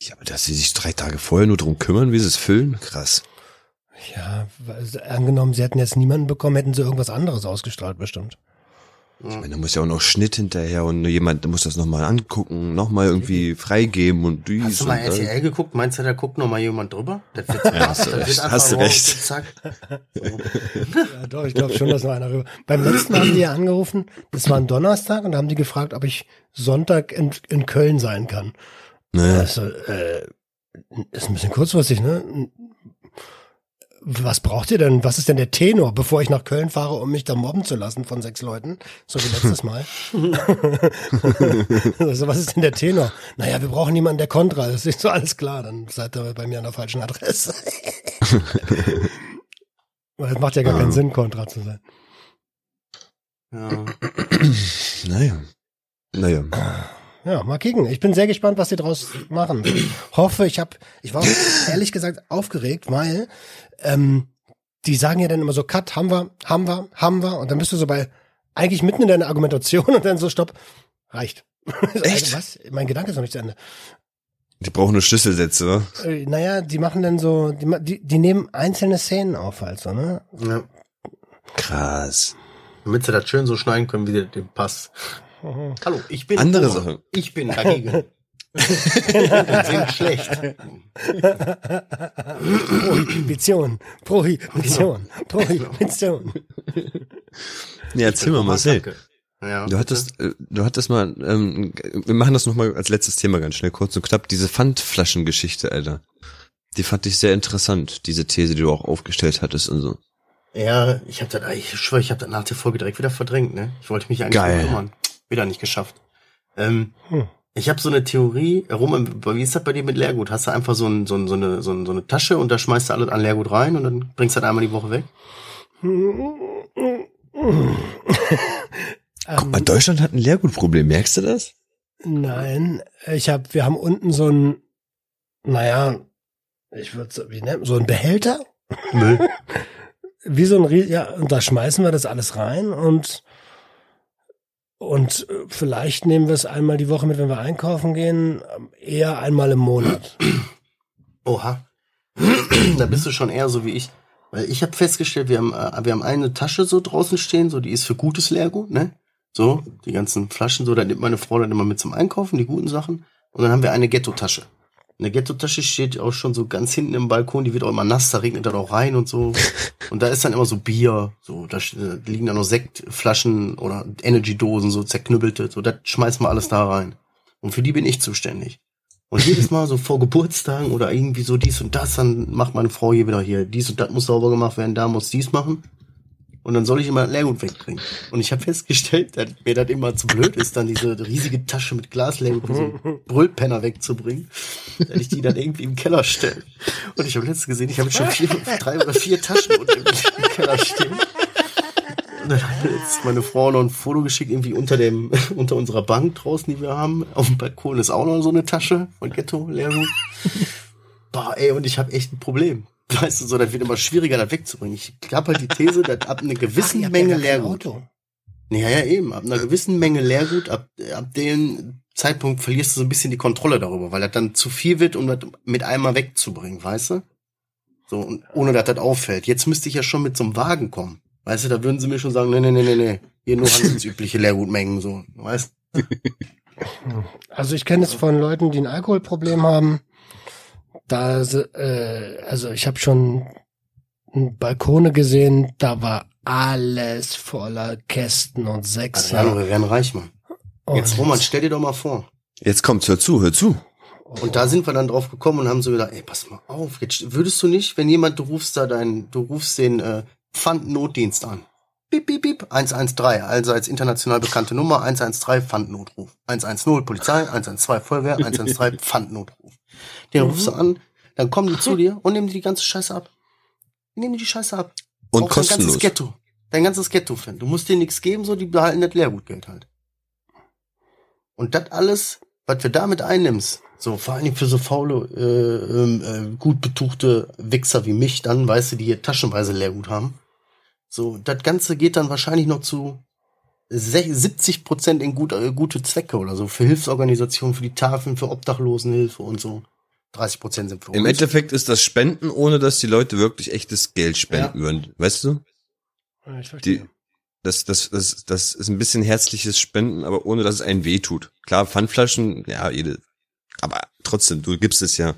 Ja, aber dass sie sich drei Tage vorher nur drum kümmern, wie sie es füllen, krass. Ja, weil, angenommen, sie hätten jetzt niemanden bekommen, hätten sie irgendwas anderes ausgestrahlt, bestimmt. Ich meine, da muss ja auch noch Schnitt hinterher und nur jemand muss das nochmal angucken, nochmal irgendwie freigeben und dies Hast du mal das. RTL geguckt? Meinst du, da guckt noch mal jemand drüber? Das wird, ja, hast du recht, hast du recht. Zack. Ja, doch, ich glaube schon, dass noch einer rüber. Beim letzten Mal haben die ja angerufen, das war ein Donnerstag und da haben die gefragt, ob ich Sonntag in, in Köln sein kann. Ne? Also, äh, ist ein bisschen kurzfristig, ne? Was braucht ihr denn? Was ist denn der Tenor, bevor ich nach Köln fahre, um mich da mobben zu lassen von sechs Leuten? So wie letztes Mal. also, was ist denn der Tenor? Naja, wir brauchen jemanden, der Kontra ist. Ist so alles klar, dann seid ihr bei mir an der falschen Adresse. Weil es macht ja gar keinen Sinn, Kontra zu sein. Ja. Naja. Naja. Ja, mal kicken. Ich bin sehr gespannt, was sie draus machen. Hoffe, ich habe, ich war auch ehrlich gesagt aufgeregt, weil ähm, die sagen ja dann immer so, Cut, haben wir, haben wir, haben wir. Und dann bist du so bei, eigentlich mitten in deiner Argumentation und dann so, stopp, reicht. Echt? Also, was? Mein Gedanke ist noch nicht zu Ende. Die brauchen nur Schlüsselsätze, oder? Äh, naja, die machen dann so, die, die, die nehmen einzelne Szenen auf halt so, ne? Ja. Krass. Damit sie das schön so schneiden können, wie der dem passt. Hallo, ich bin. Andere Puma. Sache. Ich bin dagegen. sind schlecht. Prohibition, Prohibition, Prohibition. Nee, erzähl mal, Marcel. Ja. Du hattest, äh, du hattest mal, ähm, wir machen das nochmal als letztes Thema ganz schnell, kurz und knapp, diese Pfandflaschengeschichte, Alter. Die fand ich sehr interessant, diese These, die du auch aufgestellt hattest und so. Ja, ich hab das, ich schwöre, ich habe das nach der Folge direkt wieder verdrängt, ne? Ich wollte mich eigentlich Geil. kümmern. Wieder nicht geschafft. Ähm, Hm. Ich habe so eine Theorie, rum, wie ist das bei dir mit Leergut? Hast du einfach so, ein, so, ein, so, eine, so, ein, so eine Tasche und da schmeißt du alles an Leergut rein und dann bringst du das einmal die Woche weg? Guck mal, Deutschland hat ein Leergutproblem, merkst du das? Nein, ich habe, wir haben unten so ein, naja, ich würde so, wie nennt so ein Behälter, Müll. wie so ein, ja, und da schmeißen wir das alles rein und und äh, vielleicht nehmen wir es einmal die Woche mit, wenn wir einkaufen gehen, eher einmal im Monat. Oha. da bist du schon eher so wie ich. Weil ich habe festgestellt, wir haben, äh, wir haben eine Tasche so draußen stehen, so die ist für gutes Leergut, ne? So, die ganzen Flaschen, so, da nimmt meine Frau dann immer mit zum Einkaufen, die guten Sachen. Und dann haben wir eine Ghetto-Tasche. Eine Ghetto-Tasche steht auch schon so ganz hinten im Balkon, die wird auch immer nass, da regnet dann auch rein und so. Und da ist dann immer so Bier, so, da liegen dann noch Sektflaschen oder Energy-Dosen, so zerknüppelte, so, das schmeißen wir alles da rein. Und für die bin ich zuständig. Und jedes Mal so vor Geburtstagen oder irgendwie so dies und das, dann macht meine Frau hier wieder hier, dies und das muss sauber gemacht werden, da muss dies machen. Und dann soll ich immer Leergut wegbringen. Und ich habe festgestellt, dass mir das immer zu blöd ist, dann diese riesige Tasche mit Glasleergut so ein Brüllpenner wegzubringen, dass ich die dann irgendwie im Keller stelle. Und ich habe letztens gesehen, ich habe schon vier, drei oder vier Taschen unten im Keller stehen. Und dann hat jetzt meine Frau noch ein Foto geschickt, irgendwie unter dem, unter unserer Bank draußen, die wir haben. Auf dem Balkon ist auch noch so eine Tasche von Ghetto Leergut. Boah, ey, und ich habe echt ein Problem. Weißt du, so, das wird immer schwieriger, das wegzubringen. Ich habe halt die These, dass ab einer gewissen Ach, ja Menge kein Leergut. Auto. Ja, ja, eben. Ab einer gewissen Menge Leergut, ab, ab dem Zeitpunkt verlierst du so ein bisschen die Kontrolle darüber, weil das dann zu viel wird, um das mit einmal wegzubringen, weißt du? So, und ohne dass das auffällt. Jetzt müsste ich ja schon mit so einem Wagen kommen. Weißt du, da würden sie mir schon sagen, nee, nee, nee, nee, nee. Hier nur handelsübliche Leergutmengen, so, weißt Also ich kenne es von Leuten, die ein Alkoholproblem haben. Da, äh, also ich habe schon Balkone gesehen, da war alles voller Kästen und Also, Sechser. ja, wir werden reich, Mann. Jetzt, Und- Roman, stell dir doch mal vor. Jetzt kommt's, hör zu, hör zu. Und da sind wir dann drauf gekommen und haben so gedacht, ey, pass mal auf, jetzt würdest du nicht, wenn jemand, du rufst da deinen, du rufst den äh, Pfandnotdienst an. Piep, piep, piep, 113, also als international bekannte Nummer, 113 Pfandnotruf. 110 Polizei, 112 Feuerwehr, 113 Pfandnotruf. Den rufst du an, dann kommen die zu dir und nehmen dir die ganze Scheiße ab. Die nehmen dir die Scheiße ab. Und Auch Dein ganzes kostenlos. Ghetto. Dein ganzes Ghetto, Fan. Du musst denen nichts geben, so, die behalten das Leergutgeld halt. Und das alles, was wir damit einnimmst, so vor allen Dingen für so faule, äh, ähm, äh, gut betuchte Wichser wie mich dann, weißt du, die hier taschenweise Leergut haben. So, das Ganze geht dann wahrscheinlich noch zu sech- 70 Prozent in gut, äh, gute Zwecke oder so, für Hilfsorganisationen, für die Tafeln, für Obdachlosenhilfe und so. 30 Prozent sind für Im uns. Endeffekt ist das Spenden, ohne dass die Leute wirklich echtes Geld spenden Ja. würden. Weißt du? Ja, ich verstehe. Die, das, das, das, das ist ein bisschen herzliches Spenden, aber ohne dass es einen weh tut. Klar, Pfandflaschen, ja, jede. Aber trotzdem, du gibst es ja,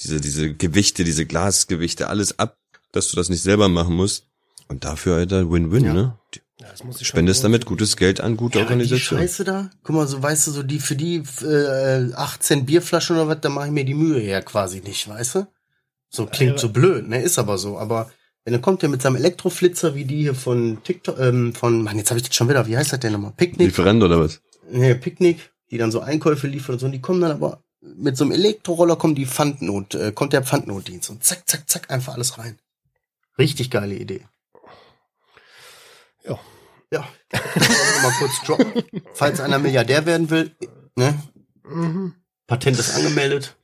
diese, diese Gewichte, diese Glasgewichte, alles ab, dass du das nicht selber machen musst. Und dafür, Alter, Win-Win, Ja. ne? Ja, das muss ich schon Spendest damit gutes Geld an gute Ja, die Organisationen. Scheiße da, guck mal, so weißt du, so die für die äh, 18 Bierflaschen oder was, da mache ich mir die Mühe her quasi nicht, weißt du? So klingt Ja. so blöd, ne, ist aber so. Aber wenn dann kommt der mit seinem Elektroflitzer wie die hier von TikTok, ähm, von, Mann, jetzt habe ich das schon wieder, wie heißt das denn nochmal? Picknick? Lieferant oder was? Nee, Picknick, die dann so Einkäufe liefern und so, und die kommen dann aber mit so einem Elektroroller kommen die Pfandnot, äh, kommt der Pfandnotdienst und zack, zack, zack, einfach alles rein. Richtig geile Idee. Ja. Ja. mal kurz droppen. Falls einer Milliardär werden will, ne? Mhm. Patent ist angemeldet.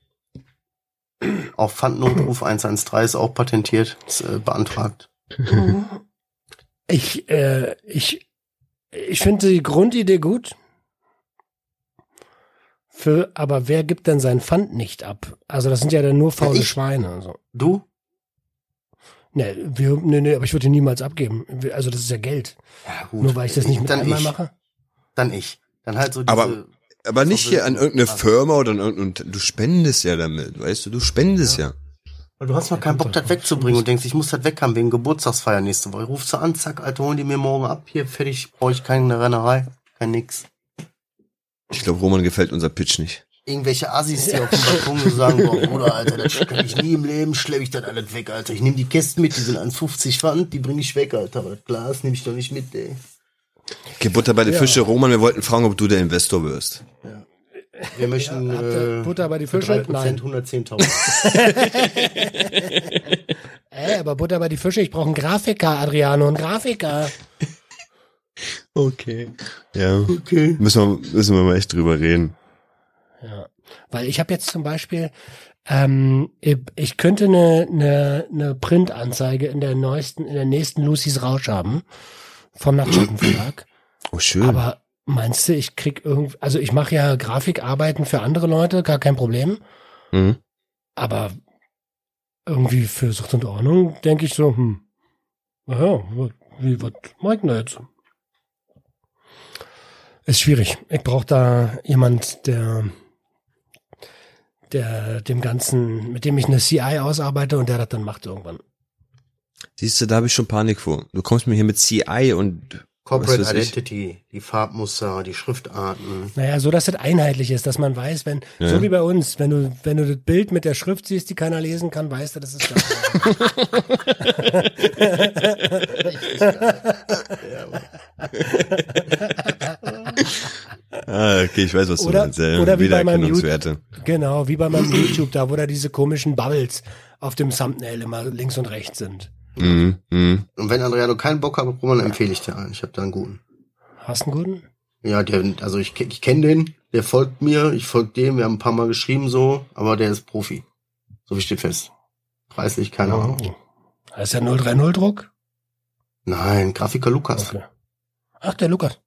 Auch Pfandnotruf 113 ist auch patentiert, ist äh, beantragt. Ich, äh, ich, ich finde die Grundidee gut. Für, aber wer gibt denn sein Pfand nicht ab? Also das sind ja dann nur faule ich. Schweine. Also. Du? Nee, wir, nee, nee, aber ich würde ihn niemals abgeben. Also das ist ja Geld. Ja, gut. Nur weil ich das nicht mit Dann einmal ich. mache. Dann ich. Dann halt so diese. Aber- Aber nicht hier an irgendeine Firma oder an irgendein, du spendest ja damit, weißt du, du spendest ja. Weil du hast mal keinen Bock, das wegzubringen und denkst, ich muss das weg haben wegen Geburtstagsfeier nächste Woche. Rufst du an, zack, Alter, holen die mir morgen ab. Hier, fertig, brauche ich keine Rennerei, kein nix. Ich glaube, Roman gefällt unser Pitch nicht. Irgendwelche Assis, die auf dem Balkon so sagen, boah, Bruder, Alter, das kann ich nie im Leben, schleppe ich das alles weg, Alter. Ich nehme die Kästen mit, die sind 1,50 Pfand, die bringe ich weg, Alter. Aber das Glas nehme ich doch nicht mit, ey. Okay, Butter bei den Ja. Fische. Roman, wir wollten fragen, ob du der Investor wirst. Wir möchten ihr äh, Butter bei die Fische? 3% Nein. 110.000. Ey, aber Butter bei die Fische, ich brauche einen Grafiker, Adriano, einen Grafiker. Okay. Ja. Okay. Müssen wir, müssen wir mal echt drüber reden. Ja. Weil ich habe jetzt zum Beispiel, ähm, ich- könnte eine, eine, eine Printanzeige in der neuesten, in der nächsten Lucy's Rausch haben vom Nachtschattenverlag. Oh, schön. Aber meinst du, ich krieg irgendwie, also ich mache ja Grafikarbeiten für andere Leute, gar kein Problem. mhm. Aber irgendwie für Sucht und Ordnung denke ich so, hm, naja, wie, was mach ich denn da jetzt? Ist schwierig. Ich brauche da jemand, der, der dem Ganzen, mit dem ich eine CI ausarbeite und der das dann macht irgendwann. Siehst du, da habe ich schon Panik vor. Du kommst mir hier mit CI und Corporate was weiß ich. Identity, die Farbmuster, die Schriftarten. Naja, so dass das einheitlich ist, dass man weiß, wenn, Ja. so wie bei uns, wenn du, wenn du das Bild mit der Schrift siehst, die keiner lesen kann, weißt du, das ist das. Ah, okay, ich weiß, was du Oder- meinst. Ja, oder wie bei meinem Wiedererkennungswerte. Genau, wie bei meinem YouTube, da wo da diese komischen Bubbles auf dem Thumbnail immer links und rechts sind. Mhm, mhm. Und wenn Andrea keinen Bock hat, Roman, empfehle ich dir einen. Ich habe da einen guten. Hast du einen guten? Ja, der, also ich, ich kenne den, der folgt mir, ich folge dem, wir haben ein paar Mal geschrieben so, aber der ist Profi. So wie steht fest. Preislich, keine Ahnung. Oh. Heißt der 030 Druck? Nein, Grafiker Lukas. Okay. Ach, der Lukas.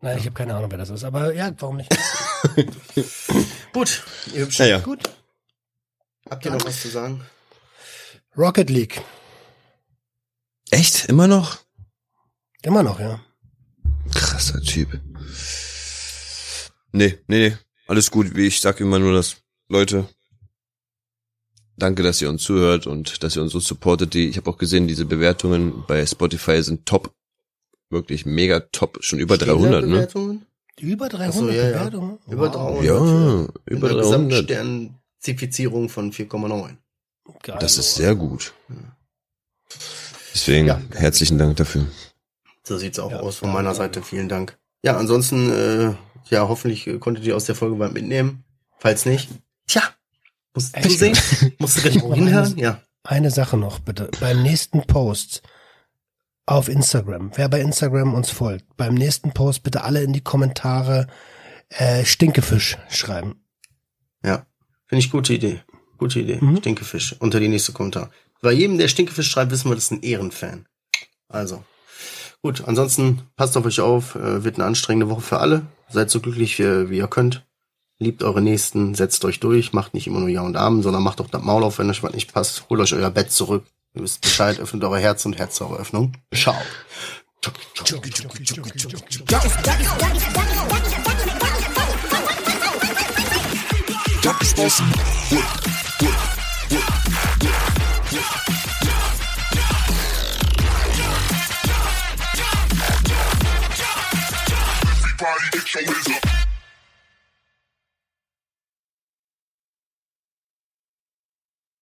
Nein, ich habe keine Ahnung, wer das ist, aber ja, warum nicht? Gut, ihr Hübschen. Naja, Gut. Habt ihr noch was zu sagen? Rocket League. echt? Immer noch? Immer noch, ja. Krasser Typ. Nee, nee, nee. Alles gut. Wie ich sag immer nur das. Leute, danke, dass ihr uns zuhört und dass ihr uns so supportet. Die, ich habe auch gesehen, diese Bewertungen bei Spotify sind top. Wirklich mega top. Schon über 300, ne? Über 300 Ach so, ja, ja. Bewertungen? Über Wow. 300. Ja, über einer 300. Gesamtsternzifizierung von 4,9. Geil. Das ist sehr gut. Deswegen Ja. herzlichen Dank dafür. So sieht's auch Ja, aus von ja, meiner ja. Seite. Vielen Dank. Ja, ansonsten, äh, ja, hoffentlich äh, konntet ihr aus der Folge was mitnehmen. Falls nicht, tja, musst du sehen? Musst du gleich Oh, hinhören? Ja. Eine Sache noch bitte. Beim nächsten Post auf Instagram, wer bei Instagram uns folgt, beim nächsten Post bitte alle in die Kommentare äh, Stinkefisch schreiben. Ja, finde ich gute Idee. Gute Idee. Mhm. Stinkefisch. Unter die nächste Kommentar. Bei jedem, der Stinkefisch schreibt, wissen wir, das ist ein Ehrenfan. Also. Gut, ansonsten passt auf euch auf. Äh, wird eine anstrengende Woche für alle. Seid so glücklich, wie, wie ihr könnt. Liebt eure Nächsten, setzt euch durch, macht nicht immer nur Ja und Abend, sondern macht auch das Maul auf, wenn euch was nicht passt. Holt euch euer Bett zurück. Ihr wisst Bescheid, öffnet eure Herz und Herz eure Öffnung. Ciao. Everybody get your hands.